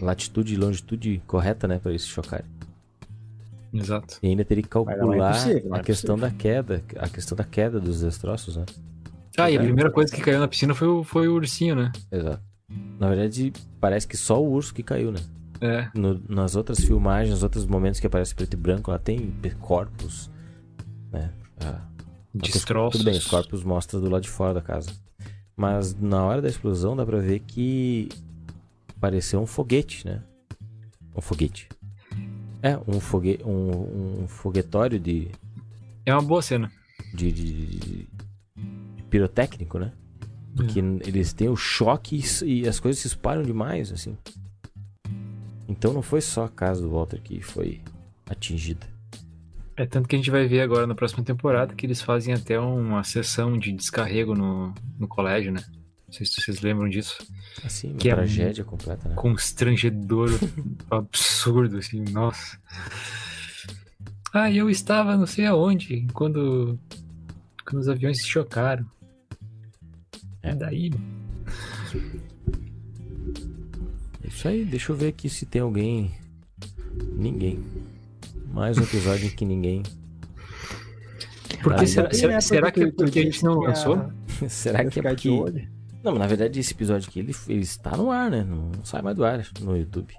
a latitude e longitude correta, né? Pra eles se chocarem. Exato. E ainda teria que é calcular possível, não a é questão da queda. A questão da queda dos destroços, né? Ah, e a É. primeira coisa que caiu na piscina foi o, foi o ursinho, né? Exato. Na verdade, parece que só o urso que caiu, né? É. No- nas outras filmagens, nos outros momentos que aparece preto e branco, lá tem corpos, né? Ah, Destroços. tudo bem, os corpos mostram do lado de fora da casa. Mas na hora da explosão dá pra ver que pareceu um foguete, né? Um foguete. É, um, fogue... um, um foguetório de, É uma boa cena. de, de- de pirotécnico, né? Porque eles têm o choque e e as coisas se espalham demais, assim. Então não foi só a casa do Walter que foi atingida. É tanto que a gente vai ver agora na próxima temporada que eles fazem até uma sessão de descarrego no, no colégio, né? Não sei se vocês lembram disso. Assim, uma Que é tragédia completa, né? Constrangedor, [LAUGHS] absurdo, assim, nossa. Ah, eu estava não sei aonde quando, quando os aviões se chocaram. É. Daí. Isso aí, deixa eu ver aqui se tem alguém. Ninguém. Mais um episódio que ninguém. Por que Ah, será, será, será que é porque a gente não lançou? [LAUGHS] Será que é porque. Não, mas na verdade esse episódio aqui ele, ele está no ar, né? Não sai mais do ar no YouTube.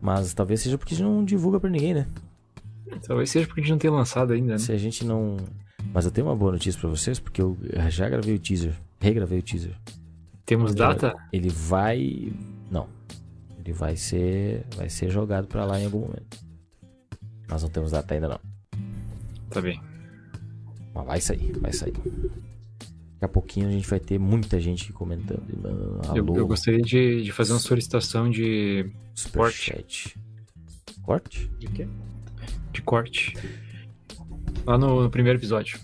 Mas talvez seja porque a gente não divulga pra ninguém, né? Talvez seja porque a gente não tem lançado ainda, né? Se a gente não. Mas eu tenho uma boa notícia pra vocês, porque eu já gravei o teaser. Regravei o teaser. Temos data? Ele vai. Não. Ele vai ser. Vai ser jogado pra lá em algum momento. Nós não temos data ainda não. Tá bem. Mas vai sair, vai sair. Daqui a pouquinho a gente vai ter muita gente comentando. e mandando Eu, Alô, eu gostaria de, de fazer uma solicitação de, superchat. Corte? de quê? De corte. Lá no, no primeiro episódio.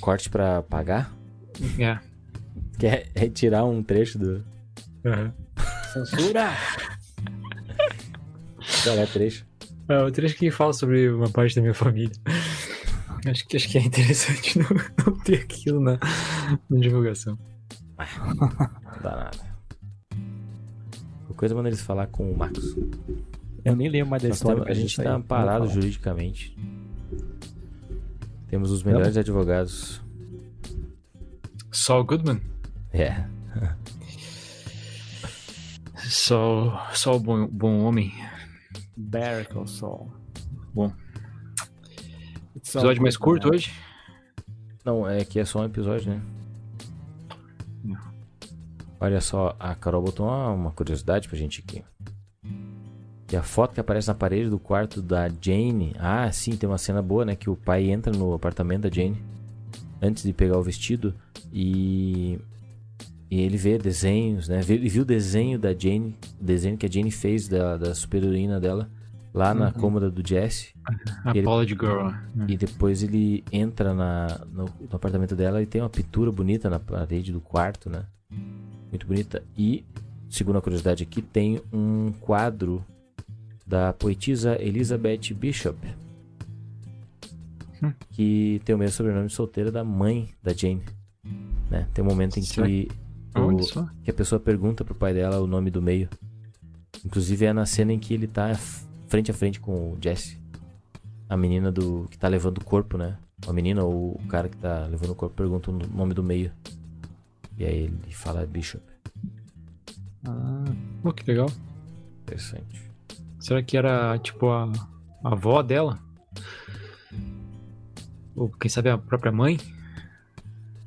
Corte pra pagar? É. Quer retirar um trecho do. Censura! Qual é trecho? É o trecho que fala sobre uma parte da minha família. Acho que, acho que é interessante [LAUGHS] não, não ter aquilo na, na divulgação. Não dá nada. Qualquer coisa manda eles falar com o Marcos. Eu nem lembro mais da Nós história. temos- a gente tá eu amparado juridicamente. Temos os melhores advogados. Saul Goodman? É. Saul, Saul bom, bom homem. Call Saul. Bom. Episódio mais curto né? hoje? Não, é que é só um episódio, né? Olha só, a Carol botou uma, uma curiosidade pra gente aqui. E a foto que aparece na parede do quarto da Jane. Ah, sim, tem uma cena boa, né? Que o pai entra no apartamento da Jane antes de pegar o vestido e. E ele vê desenhos, né? Ele viu o desenho da Jane, o desenho que a Jane fez da, da super heroína dela lá na Uhum. cômoda do Jesse. A Ele- Apology Girl. E depois ele entra na, no, no apartamento dela e tem uma pintura bonita na parede do quarto, né? Muito bonita. E, segundo a curiosidade aqui, tem um quadro da poetisa Elizabeth Bishop. Hum. Que tem o mesmo sobrenome solteira da mãe da Jane. Né? Tem um momento em que, o, que a pessoa pergunta pro pai dela o nome do meio. Inclusive é na cena em que ele tá frente a frente com o Jesse. A menina do que tá levando o corpo, né? A menina ou o cara que tá levando o corpo pergunta o nome do meio. E aí ele fala Bishop. Ah, oh, que legal. Interessante. Será que era tipo a, a avó dela? Ou quem sabe a própria mãe?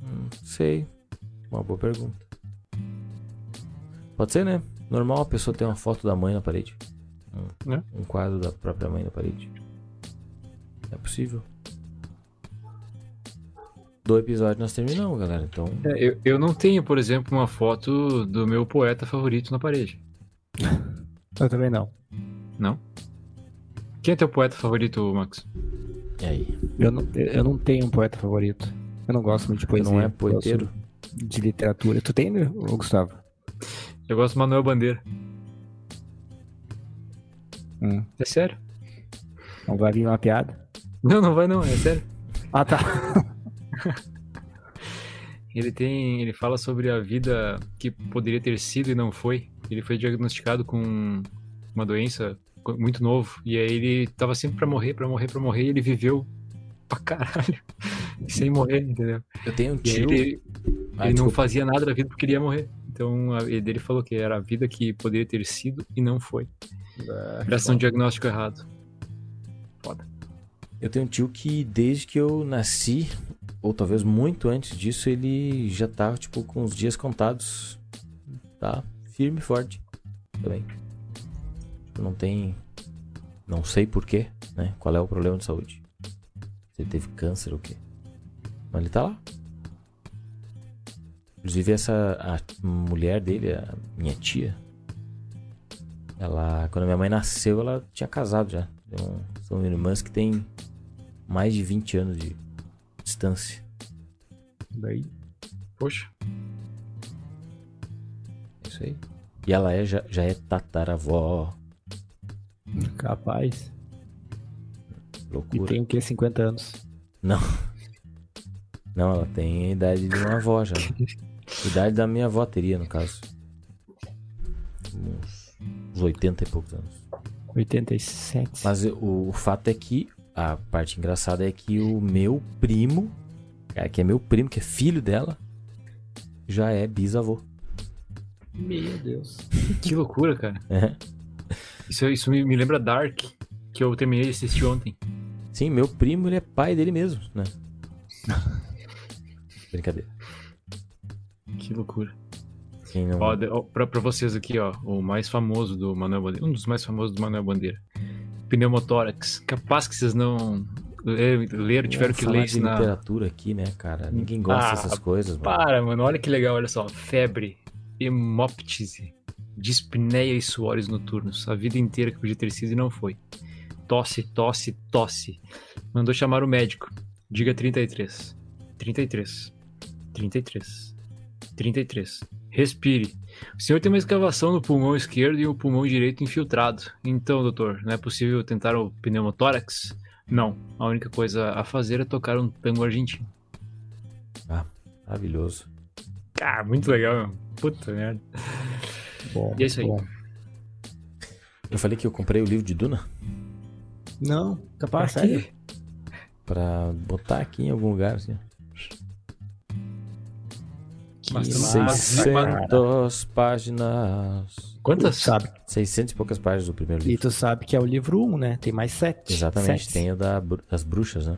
Hum, sei. Uma boa pergunta. Pode ser, né? Normal a pessoa ter uma foto da mãe na parede. Um, É. um quadro da própria mãe na parede. É possível. Do episódio nós terminamos, galera. Então, É, eu, eu não tenho, por exemplo, uma foto do meu poeta favorito na parede. [LAUGHS] Eu também não. Não? Quem é teu poeta favorito, Max? e aí? Eu não, eu não tenho um poeta favorito. Eu não gosto muito de poesia. não é eu poeteiro? De literatura. Tu tem, né, Gustavo? Eu gosto do Manuel Bandeira. Hum. É sério? Não vai vir uma piada? Não, não vai não, é sério. Ah, tá. [LAUGHS] Ele tem. Ele fala sobre a vida que poderia ter sido e não foi. Ele foi diagnosticado com uma doença muito novo. E aí ele tava sempre pra morrer, pra morrer, pra morrer, e ele viveu pra caralho. [LAUGHS] sem morrer, entendeu? Eu tenho um tio. ele, Ah, ele não fazia nada da vida porque ele ia morrer. Então ele falou que era a vida que poderia ter sido e não foi. Graças a um diagnóstico errado. Eu tenho um tio que desde que eu nasci, ou talvez muito antes disso, ele já tá, tipo, com os dias contados. Tá firme e forte. Também. Tipo, não tem. Não sei porquê, né? Qual é o problema de saúde. Se ele teve câncer ou o quê. Mas ele tá lá. Inclusive essa a mulher dele, a minha tia, ela quando minha mãe nasceu, ela tinha casado já. Então, são irmãs que têm mais de 20 anos de distância. Daí. Poxa. É isso aí. E ela é, já, já é tataravó. Capaz. E Loucura. tem o quê? 50 anos. Não. Não, ela tem a idade de uma avó já. [LAUGHS] idade da minha avó teria, no caso. Uns, uns 80 e poucos anos. 87. Mas o, o fato é que a parte engraçada é que o meu primo, cara, que é meu primo, que é filho dela, já é bisavô. Meu Deus. [LAUGHS] Que loucura, cara. É. Isso, isso me, me lembra Dark, que eu terminei de assistir ontem. Sim, meu primo, ele é pai dele mesmo, né? [LAUGHS] Brincadeira. Que loucura. Quem não... Ó, de- ó, pra, pra vocês aqui, ó, o mais famoso do Manuel Bandeira, um dos mais famosos do Manuel Bandeira. Pneumotórax. Capaz que vocês não ler- leram, tiveram que ler isso na... literatura aqui, né, cara? Ninguém gosta Ah, dessas coisas, mano. Para, mano, olha que legal, olha só. Febre, hemoptise, dispneia e suores noturnos. A vida inteira que podia ter sido e não foi. Tosse, tosse, tosse. Mandou chamar o médico. Diga 33. 33. 33. 33. Respire. O senhor tem uma escavação no pulmão esquerdo e o pulmão direito infiltrado. Então, doutor, não é possível tentar o pneumotórax? Não. A única coisa a fazer é tocar um tango argentino. Maravilhoso. Ah, muito legal, meu. Puta merda. Bom, E é isso aí. bom. Eu falei que eu comprei o livro de Duna Não, capaz, Pra sério? pra botar aqui em algum lugar, assim. 600 páginas. Tu Quantas? sabe, 600 e poucas páginas do primeiro e livro. tu sabe que é o livro 1, né? Tem mais 7. Exatamente, tem o da, das bruxas, né?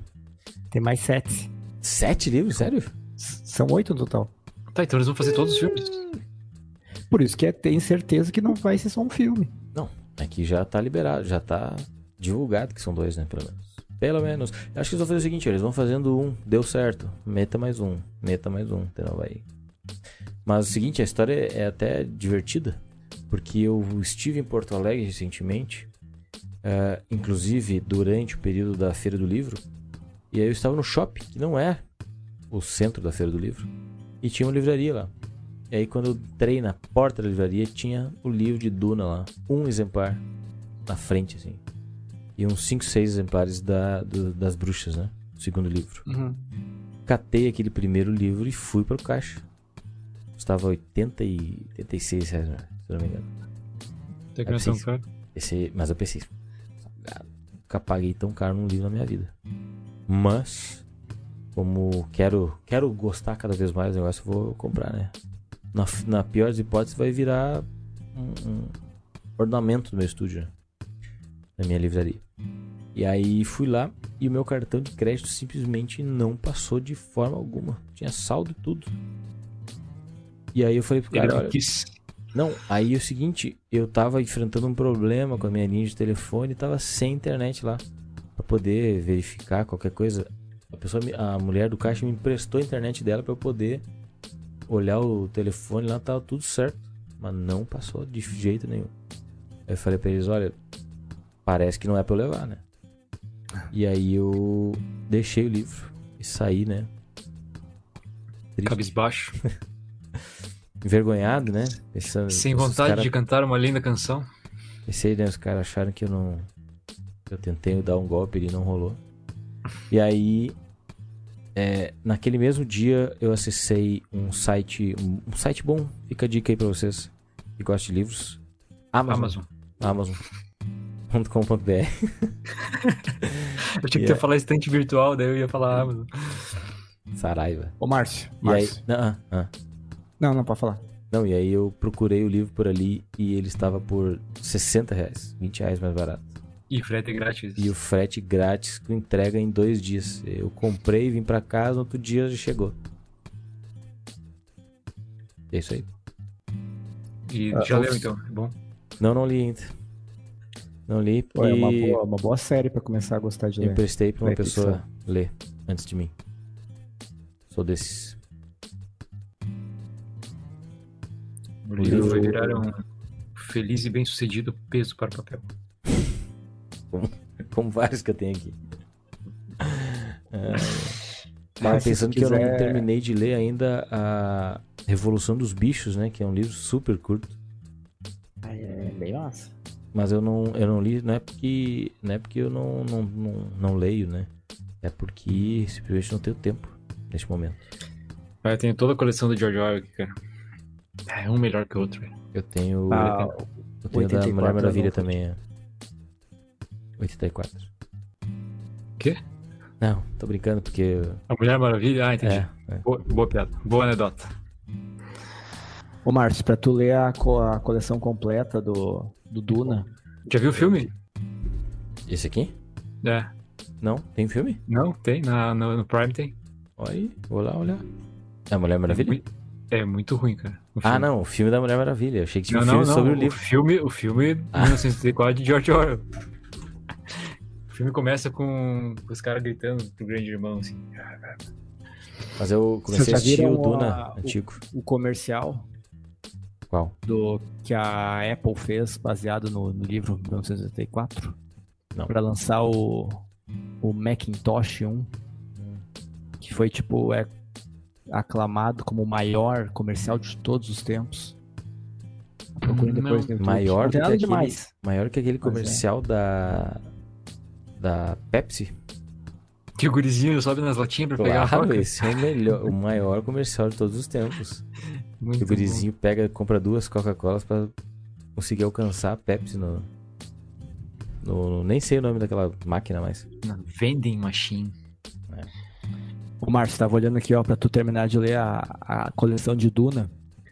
Tem mais 7. Sete livros? Sério? São 8 no total. Tá, então eles vão fazer todos os filmes. Por isso que é, tem certeza que não vai ser só um filme. Não, aqui já tá liberado, já tá divulgado que são dois, né? Pelo menos. Pelo menos. Eu acho que eles vão fazer o seguinte: eles vão fazendo um, deu certo, meta mais um, meta mais um, entendeu? Vai. Mas o seguinte, a história é até divertida, porque eu estive em Porto Alegre recentemente, eh, inclusive durante o período da Feira do Livro, e aí eu estava no shopping, que não é o centro da Feira do Livro, e tinha uma livraria lá. E aí quando eu entrei na porta da livraria, tinha o livro de Duna lá, um exemplar na frente, assim. E uns 5, 6 exemplares da, do- das bruxas, né? O segundo livro. Catei aquele primeiro livro e fui pro caixa. Custava 80 e 86 reais, né? se não me engano. Tem que É não tão preciso. caro. Esse, mas eu pensei, nunca paguei tão caro num livro na minha vida. Mas, como quero, quero gostar cada vez mais do negócio, eu vou comprar, né? Na, na pior das hipóteses, vai virar um, um ornamento do meu estúdio, né? na minha livraria. E aí fui lá e o meu cartão de crédito simplesmente não passou de forma alguma. Tinha saldo e tudo. E aí eu falei pro cara, olha, não, aí é o seguinte, eu tava enfrentando um problema com a minha linha de telefone e tava sem internet lá. Pra poder verificar qualquer coisa. A pessoa, a mulher do caixa me emprestou a internet dela pra eu poder olhar o telefone lá, tava tudo certo. Mas não passou de jeito nenhum. Aí eu falei pra eles, olha, parece que não é pra eu levar, né? E aí eu deixei o livro e saí, né? Triste, Cabisbaixo. [LAUGHS] envergonhado, né? Pensando, Sem vontade cara- de cantar uma linda canção. Pensei, né? Os caras acharam que eu não. Eu tentei dar um golpe e não rolou. E aí. é, naquele mesmo dia eu acessei um site. Um, um site bom. Fica a dica aí pra vocês que gostam de livros. Amazon. Amazon. Amazon.com.br. [LAUGHS] Eu tinha que ter falado estante virtual, daí eu ia falar Amazon. Saraiva. Ô, Márcio. E aí. Márcio. Não, ah, ah. Não, não, pode falar. não, e aí eu procurei o livro por ali e ele estava por 60 reais. 20 reais mais barato. E frete grátis. E o frete grátis com entrega em dois dias. Eu comprei, vim pra casa, no outro dia já chegou. É isso aí. E Ah, já eu- leu então, é bom. Não, não li ainda. Não li Pô, porque é uma boa, uma boa série pra começar a gostar de eu ler. emprestei pra uma pessoa ler antes de mim. Sou desses. O livro vai virar um feliz e bem sucedido peso para o papel. Como vários que eu tenho aqui. É, Tava pensando tu que eu não quiser- terminei de ler ainda a Revolução dos Bichos, né? Que é um livro super curto. Ah, É bem massa. Mas eu não, eu não li, não é porque, não é porque eu não, não, não, não leio, né? É porque simplesmente não tenho tempo neste momento. Ah, Eu tenho toda a coleção do George Orwell aqui, cara. É um melhor que o outro. Eu tenho, Ah, eu tenho da 84 Mulher Maravilha eu não também, é. 84. Quê? Não, tô brincando porque A Mulher Maravilha? Ah, entendi. é, é. Boa, boa piada. Boa anedota. Ô, Márcio, pra tu ler a, co- a coleção completa do, do Duna, Já viu o filme? esse aqui? É. Não, tem filme? Não, tem. Na, no, no Prime tem. Olha aí, vou lá olhar. É a Mulher Maravilha? É muito ruim, cara. o Ah, não, o filme da Mulher Maravilha. Eu achei que tinha Não, um filme não. sobre o o livro. filme, o filme Ah. 1934 de George Orwell. O filme começa com os caras gritando pro grande irmão, assim. Mas eu comecei Vocês a assistir o viram Duna a- o- antigo. o comercial Qual? do que a Apple fez, baseado no, no livro 1984, Não. pra lançar o, o Macintosh 1, que foi tipo é aclamado como o maior comercial de todos os tempos. Procurem depois no. Maior Não tem do nada que aquele- demais. Maior que aquele Pois é. comercial da. Da Pepsi. Que o gurizinho sobe nas latinhas pra pegar a Claro, coca. esse é o melhor, o [LAUGHS] maior comercial de todos os tempos. Muito Que o gurizinho pega, compra duas Coca-Colas pra conseguir alcançar a Pepsi no, no- Nem sei o nome daquela máquina mais. bom. Na vending machine. O Márcio, tava olhando aqui, ó, pra tu terminar de ler a, a coleção de Duna.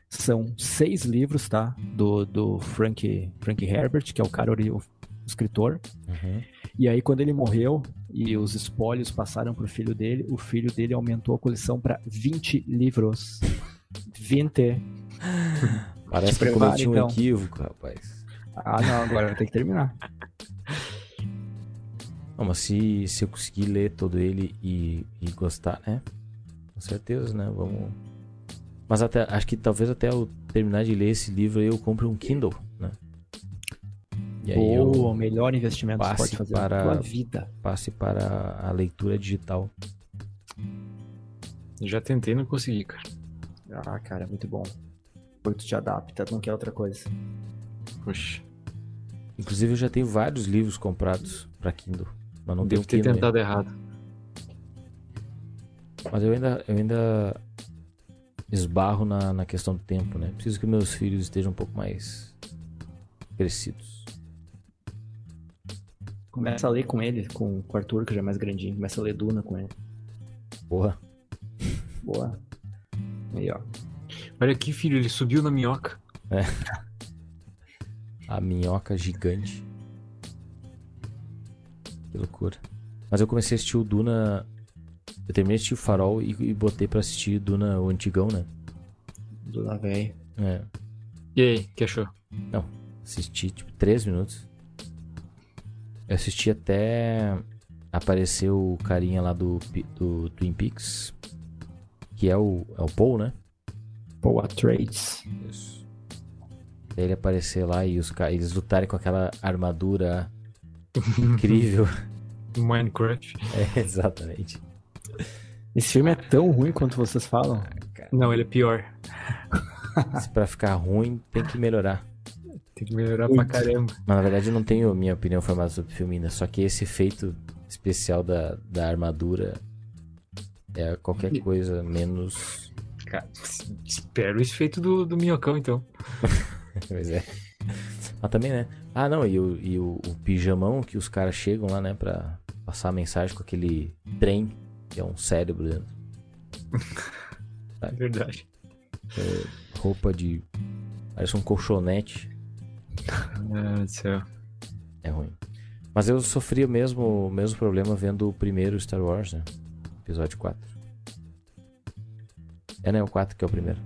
São seis livros, tá? Do, do Frank, Frank Herbert, que é o cara, o escritor. Uhum. E aí, quando ele morreu e os espólios passaram pro filho dele, o filho dele aumentou a coleção pra 20 livros. 20. Parece que cometi um então. equívoco, rapaz. Ah, não, agora vai ter que terminar. Não, mas se, se eu conseguir ler todo ele e, e gostar, né? Com certeza, né? Vamos. Mas até, acho que talvez até eu terminar de ler esse livro aí eu compre um Kindle, né? E aí eu o melhor investimento que você pode fazer para- na tua vida. passe para a leitura digital. Já tentei e não consegui, cara. Ah, cara, muito bom. Depois tu te adapta, não quer outra coisa. Poxa. Inclusive eu já tenho vários livros comprados para Kindle, mas não Devo ter tentado errado. Mas eu ainda, eu ainda esbarro na, na questão do tempo, né? Preciso que meus filhos estejam um pouco mais crescidos. Começa a ler com ele, com o Arthur, que já é mais grandinho. Começa a ler Duna com ele. Porra. Boa. Aí, ó. Olha aqui, filho, ele subiu na minhoca. [LAUGHS] A minhoca gigante. Que loucura. Mas eu comecei a assistir o Duna. Eu terminei de assistir o Farol e, e botei pra assistir Duna, o antigão, né? Duna velho. É. E aí, que achou? Assisti, tipo, 3 minutos. Eu assisti até aparecer o carinha lá do, do Twin Peaks. Que é o, é o Paul, né? Paul Atreides. Isso. Ele aparecer lá e os eles lutarem com aquela armadura incrível. Minecraft. [LAUGHS] É, exatamente. Esse filme é tão ruim quanto vocês falam. Não, ele é pior. [LAUGHS] Se pra ficar ruim, tem que melhorar. Tem que melhorar pra Muito. caramba. Mas na verdade eu não tenho minha opinião formada sobre o filme ainda. Só que esse efeito especial da, da armadura é qualquer coisa menos. Cara, espero esse feito do, do minhocão, então. [LAUGHS] Pois é. Mas também, né? Ah, não, e o, e o, o pijamão que os caras chegam lá, né, pra passar a mensagem com aquele trem, que é um cérebro dentro. [LAUGHS] É verdade. Roupa de. Parece um colchonete. Meu Deus [LAUGHS] do céu. É ruim. Mas eu sofri o mesmo, o mesmo problema vendo o primeiro Star Wars, né? Episódio 4. É, né? O 4 que é o primeiro.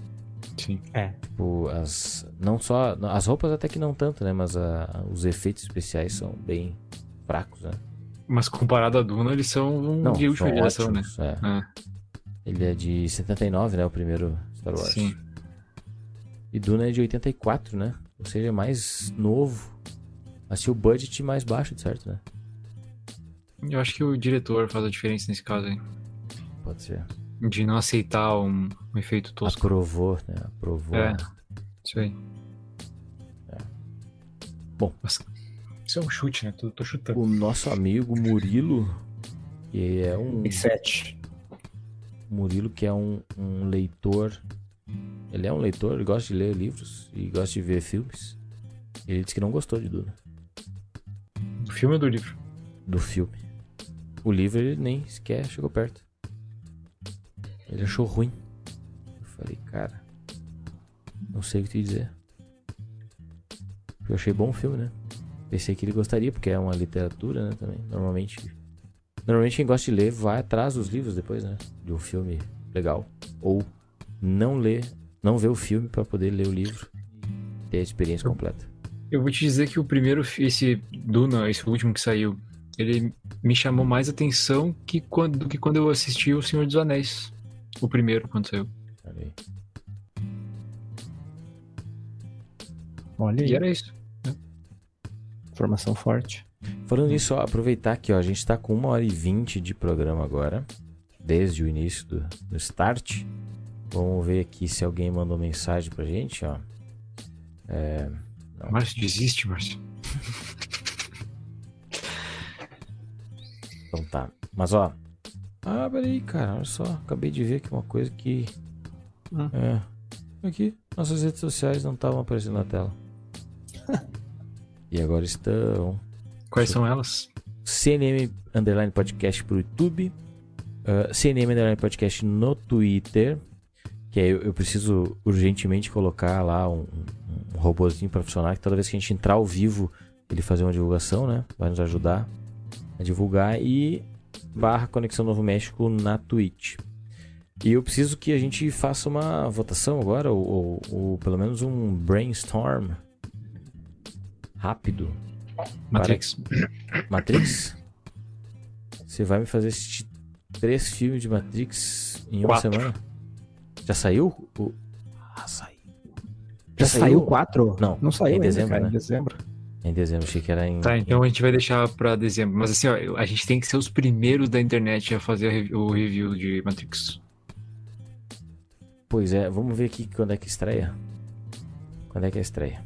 Sim. É. Tipo, as. Não só. As roupas até que não tanto, né? Mas a- os efeitos especiais são bem fracos, né? Mas comparado a Duna, eles são um Não, de última geração, ótimos, é. né? Ah, Ele é de 79, né? O primeiro Star Wars. sim. E Duna é de 84, né? Ou seja, é mais novo. Se o budget mais baixo, de certo, né? Eu acho que o diretor faz a diferença nesse caso aí. Pode ser. De não aceitar um, um efeito tosco. Aprovou, né? Aprovou. É. Isso aí. Bom. Mas isso é um chute, né? Tô, tô chutando. O nosso amigo Murilo, que é um. Tem sete. Murilo, que é um, um leitor. Ele é um leitor, ele gosta de ler livros e gosta de ver filmes. Ele disse que não gostou de Duna, Do filme ou do livro? do filme. O livro ele nem sequer chegou perto. Ele achou ruim. Eu falei, cara, não sei o que te dizer. Eu achei bom o filme, né? Pensei que ele gostaria, porque é uma literatura, né, também. Normalmente. Normalmente quem gosta de ler vai atrás dos livros depois, né? De um filme legal. Ou não lê, não vê o filme pra poder ler o livro e ter a experiência completa. Eu vou te dizer que o primeiro, esse Duna, esse último que saiu, ele me chamou mais atenção que quando, do que quando eu assisti O Senhor dos Anéis. O primeiro, quando saiu. Olha aí. Olha aí. E era isso. Informação forte. Falando nisso, ó, aproveitar que ó, a gente tá com uma hora e vinte de programa agora, desde o início do, do start. Vamos ver aqui se alguém mandou mensagem pra gente, ó. É, Não. Márcio, desiste, Márcio. então tá. Mas ó. Ah, peraí, cara, olha só. Acabei de ver aqui uma coisa que. Hum. É. Aqui, nossas redes sociais não estavam aparecendo na tela. [LAUGHS] e agora estão. Quais são elas? CNM Underline Podcast pro YouTube. uh, CNM Underline Podcast no Twitter. Que aí eu, eu preciso urgentemente colocar lá um, um, um robozinho para funcionar. Que toda vez que a gente entrar ao vivo, ele fazer uma divulgação, né? Vai nos ajudar a divulgar. E barra Conexão Novo México na Twitch. E eu preciso que a gente faça uma votação agora, ou, ou- ou pelo menos um brainstorm rápido Matrix. Matrix? Você vai me fazer assistir três filmes de Matrix em uma Quatro. semana? Já saiu? O... Ah, saiu. Já saiu quatro? Não, Não saiu em dezembro, cara, né? em dezembro. Em dezembro, achei que era em. Tá, então a gente vai deixar pra dezembro. Mas assim, ó, a gente tem que ser os primeiros da internet a fazer o review de Matrix. Pois é, vamos ver aqui quando é que estreia. Quando é que é estreia?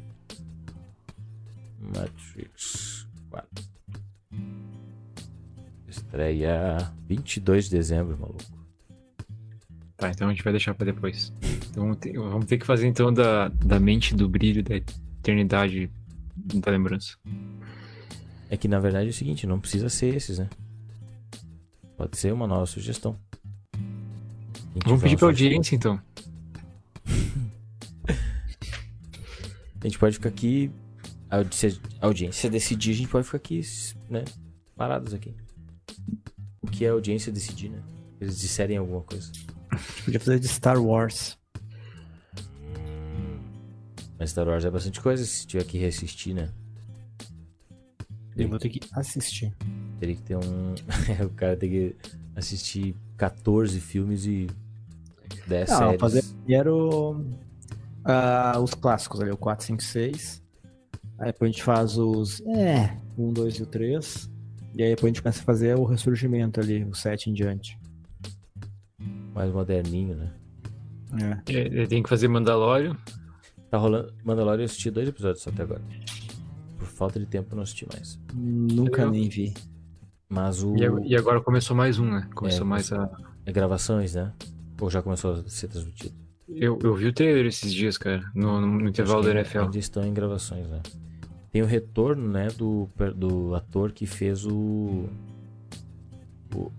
Matrix 4. Estreia 22 de dezembro, maluco. Tá, então a gente vai deixar pra depois. Então vamos ter, vamos ter que fazer então da, da mente do brilho da eternidade da lembrança. É que na verdade é o seguinte, não precisa ser esses, né? Pode ser uma nova sugestão. Vamos pedir pra sugestão- audiência, então. [LAUGHS] A gente pode ficar aqui. A audiência, a audiência decidir, a gente pode ficar aqui, né? Parados aqui. O que é a audiência decidir, né? Eles disserem alguma coisa. Podia fazer de Star Wars. Mas Star Wars é bastante coisa se tiver que reassistir, né? Eu vou ter que assistir. Teria que ter um. [LAUGHS] o cara tem que assistir 14 filmes e 10 Não, séries. fazer primeiro ah, os clássicos ali, o 4, 5, 6. Aí depois a gente faz os. É, 1, 2 e o 3. E aí depois a gente começa a fazer o ressurgimento ali, o 7 em diante. Mais moderninho, né? É. É, Ele tem que fazer Mandalorian. Tá rolando. Mandalorian eu assisti dois episódios só até agora. Por falta de tempo eu não assisti mais. Nunca Eu- nem vi. Mas o. E ag- E agora começou mais um, né? Começou É, mais a. É gravações, né? Ou já começou a ser transmitido? Eu, eu vi o trailer esses dias, cara, no, no intervalo que NFL. Ainda estão em gravações, né? Tem o retorno, né, do, do ator que fez o, o,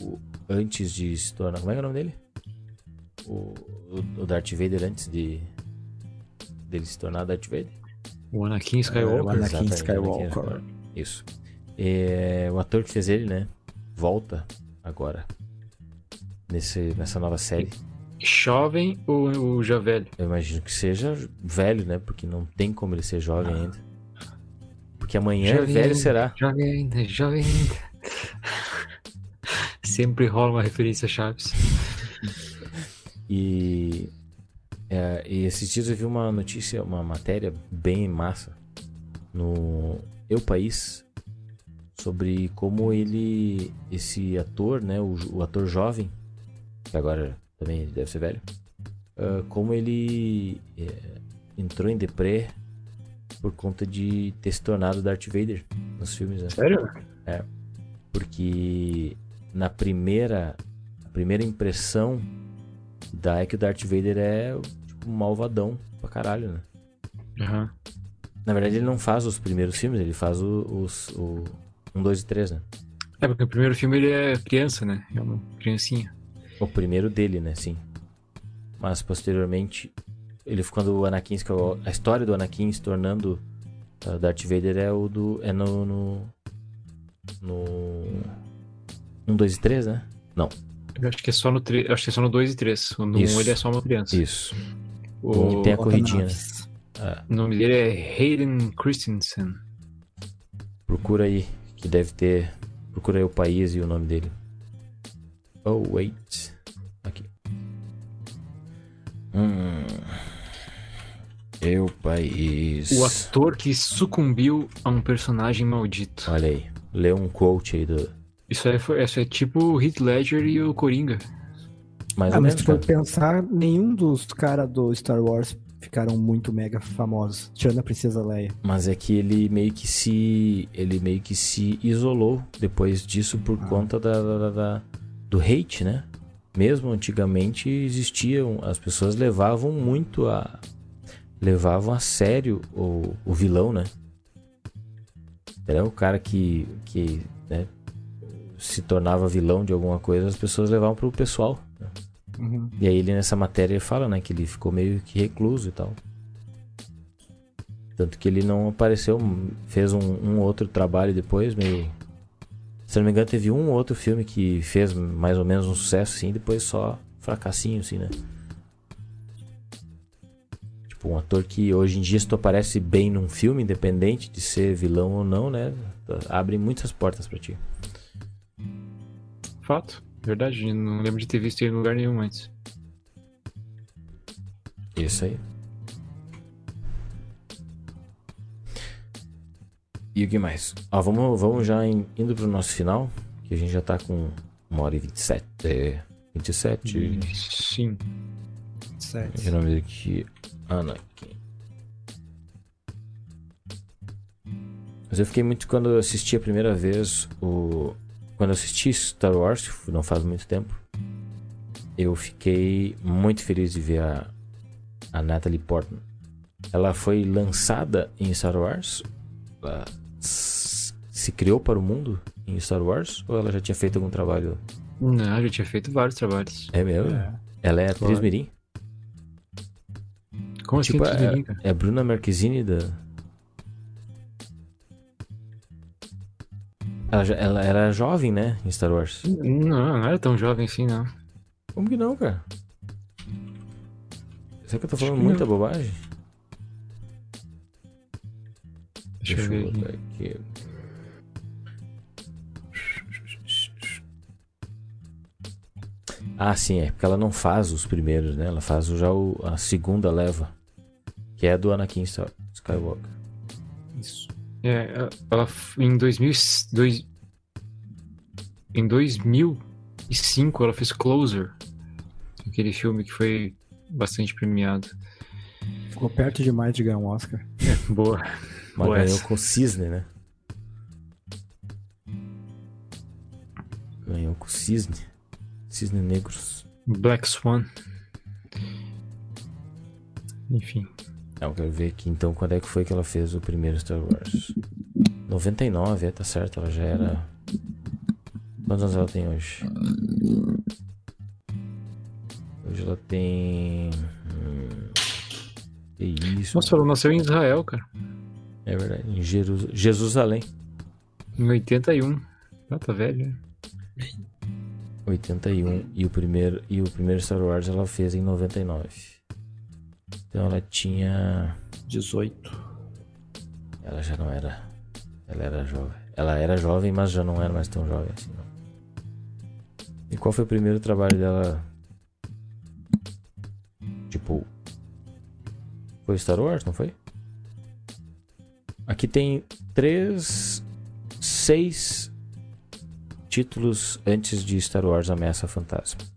o- Antes de se tornar. Como é que é o nome dele? O, o, o Darth Vader antes de. Dele se tornar Darth Vader? O Anakin É, o Skywalker. Anakin Exatamente, Skywalker. Anakin Isso. É, o ator que fez ele, né? Volta agora. Nesse, nessa nova série. Jovem ou, ou já velho? Eu imagino que seja velho, né? Porque não tem como ele ser jovem ainda. Porque amanhã Jovem velho será. Jovem ainda, jovem ainda. [LAUGHS] Sempre rola uma referência a Chaves. E, é, e esses dias eu vi uma notícia, uma matéria bem massa no Eu País sobre como ele, esse ator, né, o, o ator jovem, que agora também deve ser velho, ah, como ele é, entrou em deprê por conta de ter se tornado Darth Vader nos filmes, né? Sério? Porque na primeira, primeira impressão dá é que o Darth Vader é tipo um malvadão pra caralho, né? Aham. Na verdade ele não faz os primeiros filmes, ele faz o- os o 1, 2 e 3, né? É, porque no primeiro filme ele é criança, né? É uma criancinha. O primeiro dele, né? Sim. Mas posteriormente, ele quando o Anakin a história do Anakin se tornando uh, Darth Vader é o do é no no no 1, 2 e 3, né? Não. Eu acho que é só no 3. Acho que é só no 2 e 3. No 1 Isso. ele é só uma criança. Isso. O, Tem a corridinha, né? Naves. o nome dele é Hayden Christensen. Procura aí, que deve ter. Procura aí o país e o nome dele. Oh, wait. Aqui. Hum. Eu, país. O ator que sucumbiu a um personagem maldito. Olha aí. Lê um quote aí do. Isso é, isso é tipo o Heath Ledger e o Coringa. Mais Ah, ou mas menos. se for pensar, nenhum dos caras do Star Wars ficaram muito mega famosos, tirando a Princesa Leia. Mas é que ele meio que se. Ele meio que se isolou depois disso por conta da, da- da- da- do hate, né? Mesmo antigamente existiam. As pessoas levavam muito a. Levavam a sério o, o vilão, né? Era o cara que. que se tornava vilão de alguma coisa, as pessoas levavam pro pessoal. né? Uhum. E aí ele nessa matéria fala, né, que ele ficou meio que recluso e tal. Tanto que ele não apareceu, fez um, um outro trabalho depois, meio. Se não me engano, teve um outro filme que fez mais ou menos um sucesso, assim, depois só fracassinho, assim, né? Tipo, um ator que hoje em dia, se tu aparece bem num filme, independente de ser vilão ou não, né? Abre muitas portas pra ti. Fato. Verdade, não lembro de ter visto ele em lugar nenhum antes. Isso aí. E o que mais? Ó, vamos, vamos já em- indo pro nosso final, que a gente já tá com uma hora e 27. É, 27. Sim. Sete. O nome aqui. Anakin. Mas eu fiquei muito quando eu assisti a primeira vez o. Quando eu assisti Star Wars, não faz muito tempo, eu fiquei muito feliz de ver a, a Natalie Portman. Ela foi lançada em Star Wars s- se criou para o mundo em Star Wars? Ou ela já tinha feito algum trabalho? Não, já tinha feito vários trabalhos. É mesmo? Ela é atriz Claro. mirim? Como assim, Tipo, tudo é, é a Bruna Marquezine da... Ela, ela era jovem, né, em Star Wars. Não, não era tão jovem assim, não. Como que não, cara? Será que eu tô Acho falando que muita bobagem? Deixa, eu ver aqui. botar aqui. Ah, sim, é porque ela não faz os primeiros, né? Ela faz já o- a segunda leva, que é a do Anakin Skywalker. Isso. É, ela em 2000, e- dois, em 2005 ela fez Closer, aquele filme que foi bastante premiado. Ficou perto demais de ganhar um Oscar. Boa. Mas Boa ganhou essa. com o Cisne, né? Ganhou com o Cisne. Cisne Negros. Black Swan. Enfim. Eu quero ver aqui então quando é que foi que ela fez o primeiro Star Wars. 99, é, tá certo, ela já era. Quantos anos ela tem hoje? Hoje ela tem. Hum... Que isso? Nossa, ela nasceu em Israel, cara. É verdade, em Jeru- Jerusalém. Em 81. Ah, tá velho. né? 81 e o primeiro e o primeiro Star Wars ela fez em 99. Então ela tinha 18. ela já não era ela era jovem. Ela era jovem, mas já não era mais tão jovem assim, não. E qual foi o primeiro trabalho dela? Tipo foi Star Wars, não foi? Aqui tem três, seis títulos antes de Star Wars Ameaça Fantasma.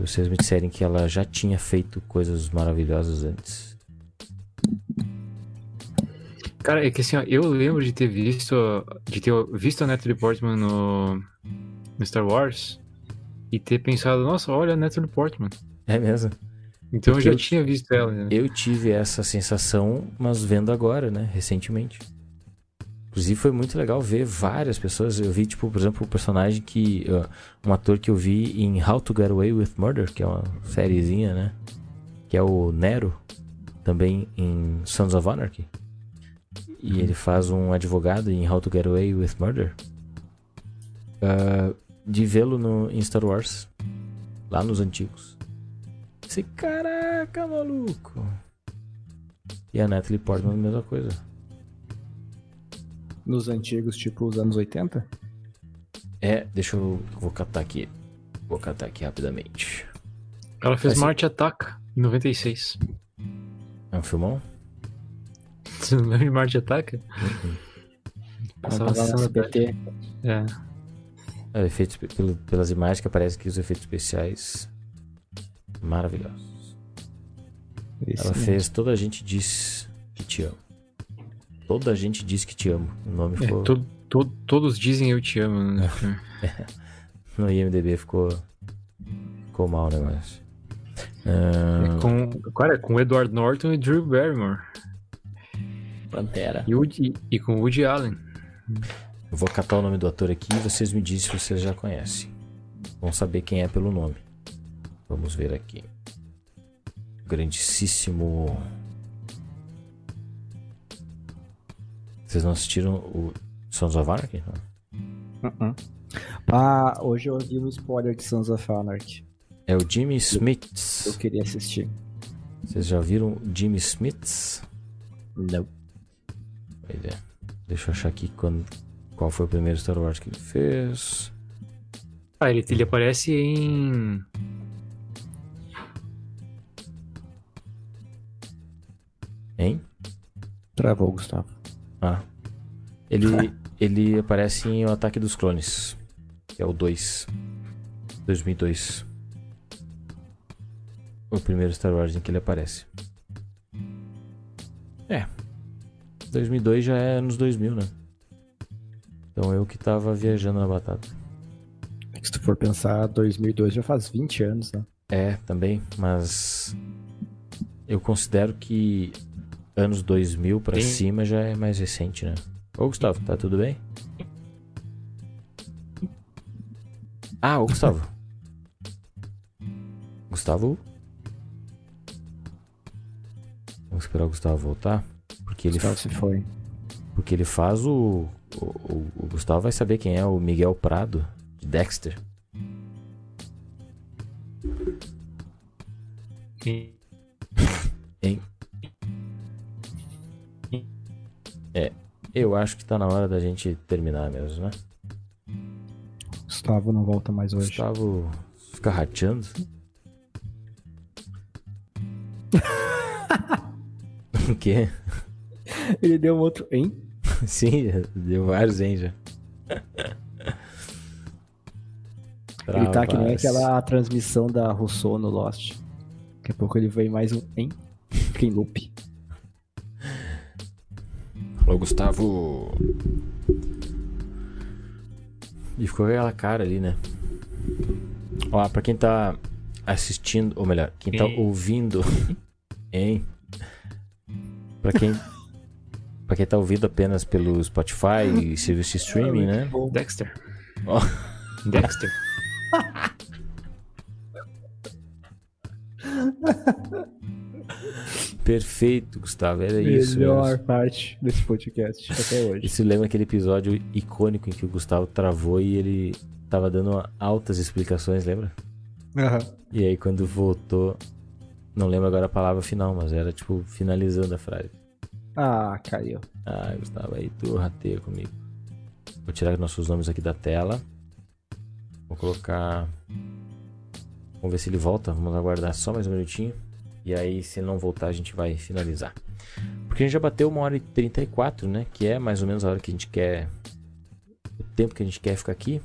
Vocês me disserem que ela já tinha feito coisas maravilhosas antes. Cara, é que assim, ó, eu lembro de ter visto de ter visto a Natalie Portman no, no Star Wars e ter pensado, nossa, olha a Natalie Portman. É mesmo? Então Porque eu já eu- tinha visto ela, né? Eu tive essa sensação, mas vendo agora, né? Recentemente. Inclusive foi muito legal ver várias pessoas. Eu vi, tipo, por exemplo, o personagem que. uh, um ator que eu vi em How to Get Away with Murder, que é uma sériezinha, né? Que é o Nero, também em Sons of Anarchy. E ele faz um advogado em How to Get Away with Murder. Uh, de vê-lo em Star Wars, lá nos antigos. Esse caraca, maluco. E a Natalie Portman, mesma coisa. Nos antigos, tipo os anos 80? É, deixa eu. Vou catar aqui. Vou catar aqui rapidamente. Ela fez Marte Ataca em 96. É um filmão? [LAUGHS] Você não lembra de Marte Ataca? Passava Passava no sessão da SBT. É. É, efeitos, pelo- pelas imagens que aparece aqui, os efeitos especiais. Maravilhosos. Esse Ela mesmo. fez Toda a gente diz que te amo. Toda a gente diz que te amo. O nome É, ficou. to- to- todos dizem eu te amo, né? [LAUGHS] No IMDB ficou. Ficou mal o negócio. Ah, É com, cara, com o Edward Norton e Drew Barrymore. Pantera. E, Woody- e com Woody Allen. Eu vou catar o nome do ator aqui e vocês me dizem se vocês já conhecem. Vão saber quem é pelo nome. Vamos ver aqui. Grandíssimo. Vocês não assistiram o Sons of Anarchy? Não. Uh-uh. Ah, hoje eu ouvi um spoiler de Sons of Anarchy. É o Jimmy Eu Smith. queria assistir. Vocês já viram o Jimmy Smith? Não. Pois é. Deixa eu achar aqui quando, qual foi o primeiro Star Wars que ele fez. Ah, ele, ele aparece em. Hein? Travou, Gustavo. Ah. Ele, [LAUGHS] ele aparece em O Ataque dos Clones. Que é o 2. 2002. O primeiro Star Wars em que ele aparece. É. 2002 já é anos 2000, né? Então eu que tava viajando na batata. É se tu for pensar, 2002 já faz 20 anos, né? É, também, mas eu considero que anos 2000 pra Tem- cima já é mais recente, né? Ô, Gustavo, tá tudo bem? Ah, ô, Gustavo. Gustavo? Vamos esperar o Gustavo voltar. Porque ele, Gustavo se foi. porque ele faz o, o, o- o Gustavo vai saber quem é o Miguel Prado, de Dexter. Hein? É, eu acho que tá na hora da gente terminar mesmo, né? Gustavo não volta mais hoje. Gustavo fica rateando. [LAUGHS] o quê? Ele deu um outro. Hein? [LAUGHS] Sim, deu vários, hein, já. Ele tá que nem aquela transmissão da Rousseau no Lost. Daqui a pouco ele vem mais um. Hein? Fica em loop. Alô, Gustavo. E ficou com aquela cara ali, né? Ó, pra quem tá assistindo, ou melhor, quem tá Hein? ouvindo, [LAUGHS] hein? Pra quem, pra quem tá ouvindo apenas pelo Spotify e serviço de streaming, né? Dexter. Ó. Dexter. [LAUGHS] Perfeito, Gustavo, era isso. Melhor parte desse podcast até hoje. [LAUGHS] Isso lembra aquele episódio icônico em que o Gustavo travou e ele tava dando altas explicações, lembra? Aham. E aí quando voltou, não lembro agora a palavra final, mas era tipo finalizando a frase. Ah, caiu. Ah, Gustavo, aí tu rateia comigo. Vou tirar nossos nomes aqui da tela. Vou colocar. Vamos ver se ele volta. Vamos aguardar só mais um minutinho. E aí, se não voltar, a gente vai finalizar. Porque a gente já bateu uma hora e 34, né? Que é mais ou menos a hora que a gente quer. O tempo que a gente quer ficar aqui.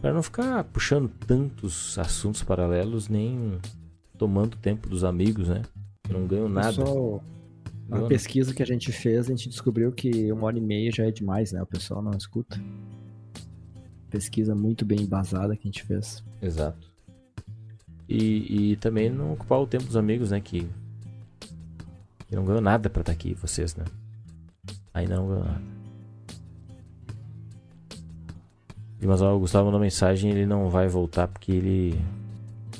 Para não ficar puxando tantos assuntos paralelos, nem tomando tempo dos amigos, né? Eu não ganho nada. Pessoal, Eu- a pesquisa que a gente fez, a gente descobriu que uma hora e meia já é demais, né? O pessoal não escuta. Pesquisa muito bem embasada que a gente fez. Exato. E, e também não ocupar o tempo dos amigos, né? Que, que não ganham nada pra estar aqui, vocês, né? Ainda não ganham nada. E, Mas ó, o Gustavo mandou mensagem ele não vai voltar porque ele.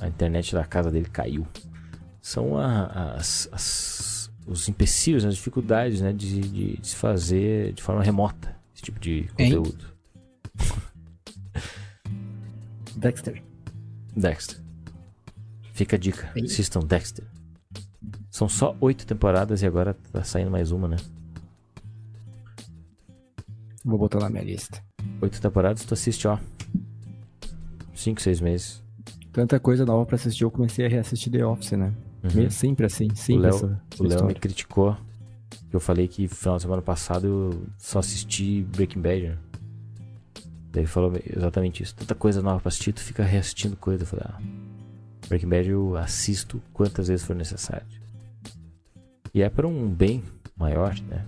A internet da casa dele caiu. São a- as, as- os empecilhos, as dificuldades, né? De, de- de se fazer de forma remota esse tipo de Hein? conteúdo. Dexter. Dexter. Fica a dica. Assistam Dexter. São só oito temporadas e agora tá saindo mais uma, né? Vou botar na minha lista. Oito temporadas, tu assiste, ó. Cinco, seis meses. Tanta coisa nova pra assistir, eu comecei a reassistir The Office, né? Uhum. Sempre assim, sempre O Léo me criticou eu falei que final de semana passado eu só assisti Breaking Bad. Né? Daí ele falou exatamente isso. Tanta coisa nova pra assistir, tu fica reassistindo coisa. Eu falei, ah, Breaking Bad eu assisto quantas vezes for necessário. E é para um bem maior, né?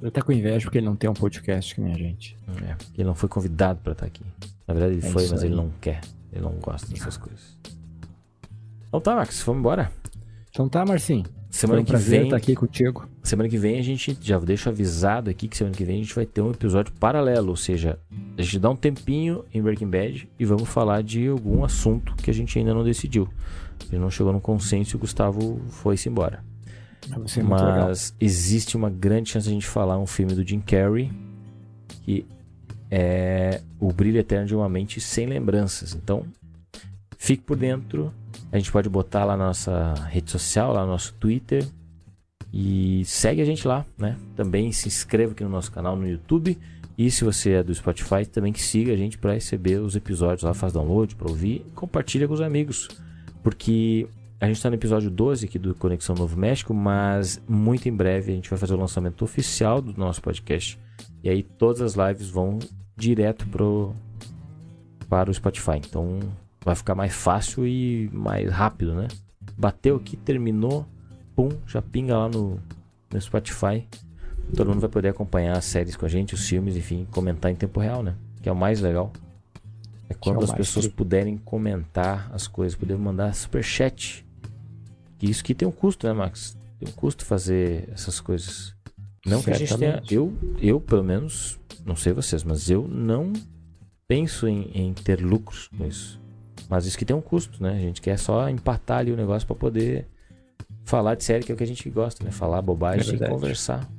Ele tá com inveja porque ele não tem um podcast que nem a gente. É, porque ele não foi convidado pra estar aqui. Na verdade ele É foi, mas aí. ele não quer. Ele não gosta dessas coisas. Então tá, Max, vamos embora. Então tá, Marcinho. Semana um que vem, estar aqui contigo. semana que vem a gente já deixa avisado aqui que semana que vem a gente vai ter um episódio paralelo, ou seja, a gente dá um tempinho em Breaking Bad e vamos falar de algum assunto que a gente ainda não decidiu. A gente não chegou num consenso e o Gustavo foi-se embora. Mas existe uma grande chance de a gente falar um filme do Jim Carrey que é O Brilho Eterno de uma Mente Sem Lembranças. Então, fique por dentro. A gente pode botar lá na nossa rede social, lá no nosso Twitter. E segue a gente lá, né? Também se inscreva aqui no nosso canal no YouTube. E se você é do Spotify, também que siga a gente para receber os episódios lá, faz download para ouvir e compartilha com os amigos. Porque a gente está no episódio 12 aqui do Conexão Novo México, mas muito em breve a gente vai fazer o lançamento oficial do nosso podcast. E aí todas as lives vão direto pro, para o Spotify. Então vai ficar mais fácil e mais rápido, né? Bateu aqui, terminou, pum, já pinga lá no, no Spotify. Todo mundo vai poder acompanhar as séries com a gente, os filmes, enfim, comentar em tempo real, né? Que é o mais legal. É quando o as pessoas puderem comentar as coisas, puderem mandar superchat. E isso que tem um custo, né, Max? Tem um custo fazer essas coisas. Não que a gente tenha. Eu, eu, pelo menos, não sei vocês, mas eu não penso em, em ter lucros com isso. Mas isso que tem um custo, né? A gente quer só empatar ali o negócio pra poder falar de série, que é o que a gente gosta, né? Falar bobagem É e conversar.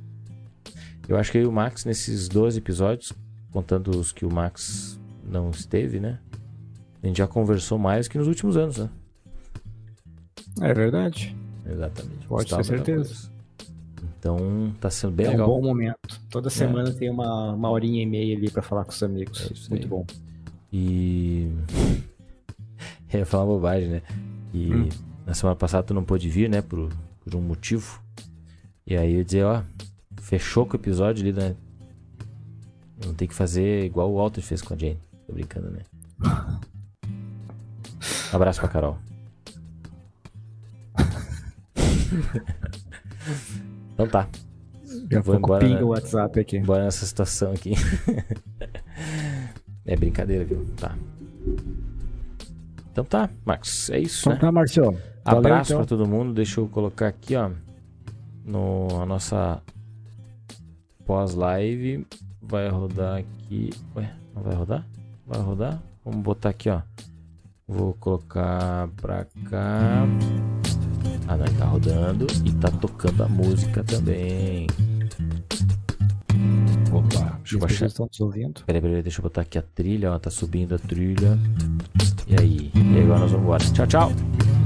Eu acho que eu e o Max, nesses 12 episódios, contando os que o Max não esteve, né? A gente já conversou mais que nos últimos anos, né? É verdade. Exatamente. Pode ter certeza. Então, tá sendo bem É um legal. bom momento. Toda semana tem uma, uma horinha e meia ali pra falar com os amigos. É Muito bom. E. Eu [LAUGHS] ia falar uma bobagem, né? E Hum. na semana passada tu não pôde vir, né? Por, por um motivo. E aí eu ia dizer, ó, fechou com o episódio ali, né? Não tem que fazer igual o Walter fez com a Jane. Tô brincando, né? [LAUGHS] Abraço pra Carol. [LAUGHS] então tá. A Vou embora, pinga né? o WhatsApp aqui. Bora nessa situação aqui. é brincadeira, viu? Tá. Então tá, Marcos. É isso, Então né? tá, Marcio. Valeu, Abraço então. pra todo mundo. Deixa eu colocar aqui, ó. No, a nossa pós-live. Vai rodar aqui. Ué, não vai rodar? Vai rodar? Vamos botar aqui, ó. Vou colocar pra cá. Ah, não, ele tá rodando e tá tocando a música também. Deixa eu baixar. pessoas estão nos ouvindo. Peraí, peraí, deixa eu botar aqui a trilha, ó. Tá subindo a trilha. E aí? E agora nós vamos embora. Tchau, tchau.